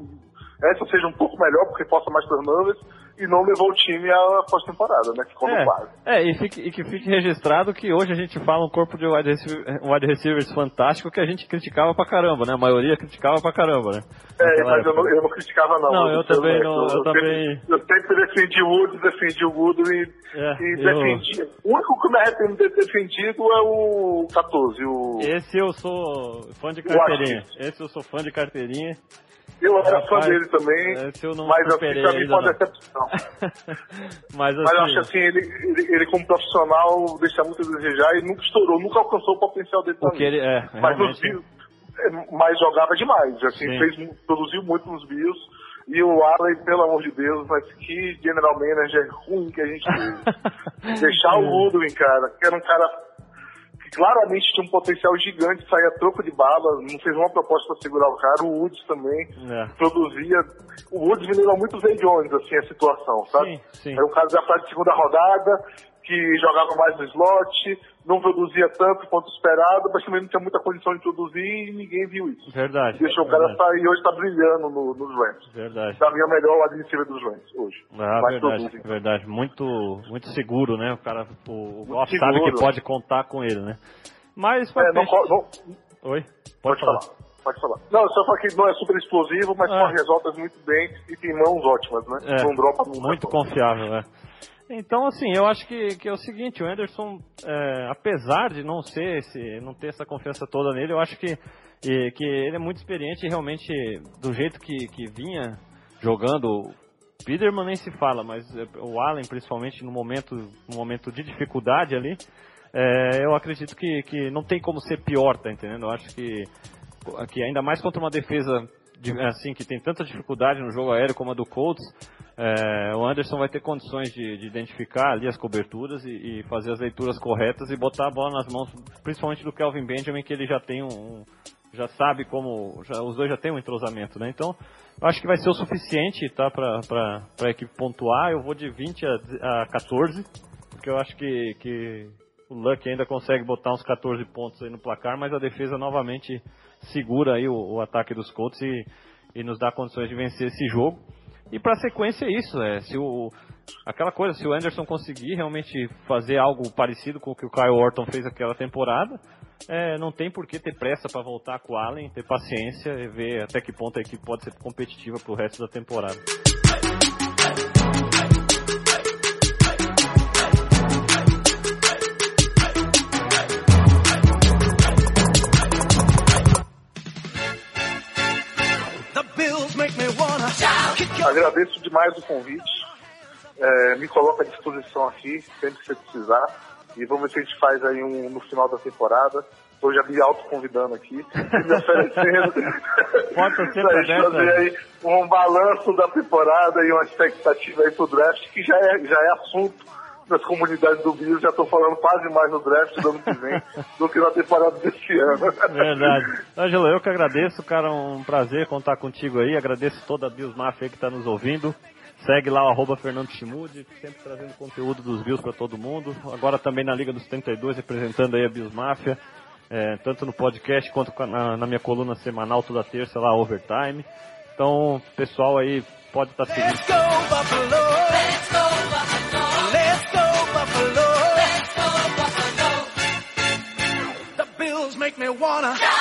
essa seja um pouco melhor, porque possa mais turnovers, e não levou o time à pós-temporada, né, ficou no é, quadro. é e, fique- e que fique registrado que hoje a gente fala um corpo de wide, receiver- wide receivers fantástico que a gente criticava pra caramba, né? A maioria criticava pra caramba, né? É, mas eu não, eu não criticava não. Não, eu também sempre- não, eu também- eu sempre defendi o Woods, defendi o Woodley É, e eu- defendi. O único que eu me arrependo de ter defendido é o 14, o... Esse eu sou fã de carteirinha. Esse eu sou fã de carteirinha. Eu era fã Rapaz, dele também, esse eu não mas assim, pra mim foi uma decepção. <laughs> Mas assim, Mas eu acho que assim, ele, ele, ele como profissional deixa muito a desejar e nunca estourou, nunca alcançou o potencial dele também. ele é, Mas realmente. É, mas jogava demais, assim, Sim. fez, produziu muito nos Bills. E o Allen, pelo amor de Deus, mas que general manager ruim que a gente teve. <laughs> Deixar o Woodwin, cara, que era um cara claramente tinha um potencial gigante, saía a troco de bala, não fez uma proposta para segurar o cara. O Woods também É. produzia. O Woods lembra muito o Zay Jones, assim, a situação, sabe? Sim, sim. Era um cara da fase de segunda rodada, que jogava mais no slot, não produzia tanto quanto esperado, mas também não tinha muita condição de produzir e ninguém viu isso. Verdade. Deixou o cara sair e hoje tá brilhando no, nos Rams. Verdade. Pra mim é o melhor wide receiver dos Rams hoje. Ah, verdade, produzem. verdade. Muito, muito seguro, né? O cara, o, o sabe que pode contar com ele, né? Mas É, não, não, Oi? pode falar. Pode falar. Não, só falo que não é super explosivo, mas Ah. corre as voltas muito bem e tem mãos ótimas, né? É, não dropa nunca. muito confiável, é. Então, assim, eu acho que, que é o seguinte, o Anderson, é, apesar de não ser esse, não ter essa confiança toda nele, eu acho que, e- que ele é muito experiente e realmente, do jeito que, que vinha jogando, Peterman nem se fala, mas é, o Allen, principalmente no momento, no momento de dificuldade ali, é, eu acredito que, que não tem como ser pior, tá entendendo? Eu acho que, que ainda mais contra uma defesa de, assim que tem tanta dificuldade no jogo aéreo como a do Colts, é, o Anderson vai ter condições de, de identificar ali as coberturas e, e, fazer as leituras corretas e botar a bola nas mãos, principalmente do Kelvin Benjamin, que ele já tem um, um já sabe como, já, os dois já têm um entrosamento, né? Então, acho que vai ser o suficiente, tá, para a equipe pontuar. Eu vou de 20 a, a 14, porque eu acho que, que o Luck ainda consegue botar uns 14 pontos aí no placar, mas a defesa novamente segura aí o, o ataque dos Colts e, e nos dá condições de vencer esse jogo. E para a sequência é isso, é, se o, aquela coisa, se o Anderson conseguir realmente fazer algo parecido com o que o Kyle Orton fez aquela temporada, é, não tem por que ter pressa para voltar com o Allen, ter paciência e ver até que ponto a equipe pode ser competitiva para o resto da temporada. Agradeço demais o convite. É, me coloca à disposição aqui, sempre que você precisar. E vamos ver se a gente faz aí um no final da temporada. Estou já me autoconvidando aqui, me oferecendo. <laughs> <laughs> Pode ser fazer aí um balanço da temporada e uma expectativa aí pro draft, que já é, já é assunto nas comunidades do Bills, já estou falando quase mais no draft do ano que vem do que na temporada desse ano. Verdade. Ângelo, eu que agradeço, cara, um prazer contar contigo aí, agradeço toda a Bills Mafia que está nos ouvindo. Segue lá o arroba Fernando Chimude, sempre trazendo conteúdo dos Bills para todo mundo. Agora também na Liga dos 32, representando aí a Bills Mafia, é, tanto no podcast quanto na, na, minha coluna semanal toda terça lá, Overtime. Então, pessoal aí pode estar tá seguindo. Let's go, Buffalo! Let's go, Buffalo! Let's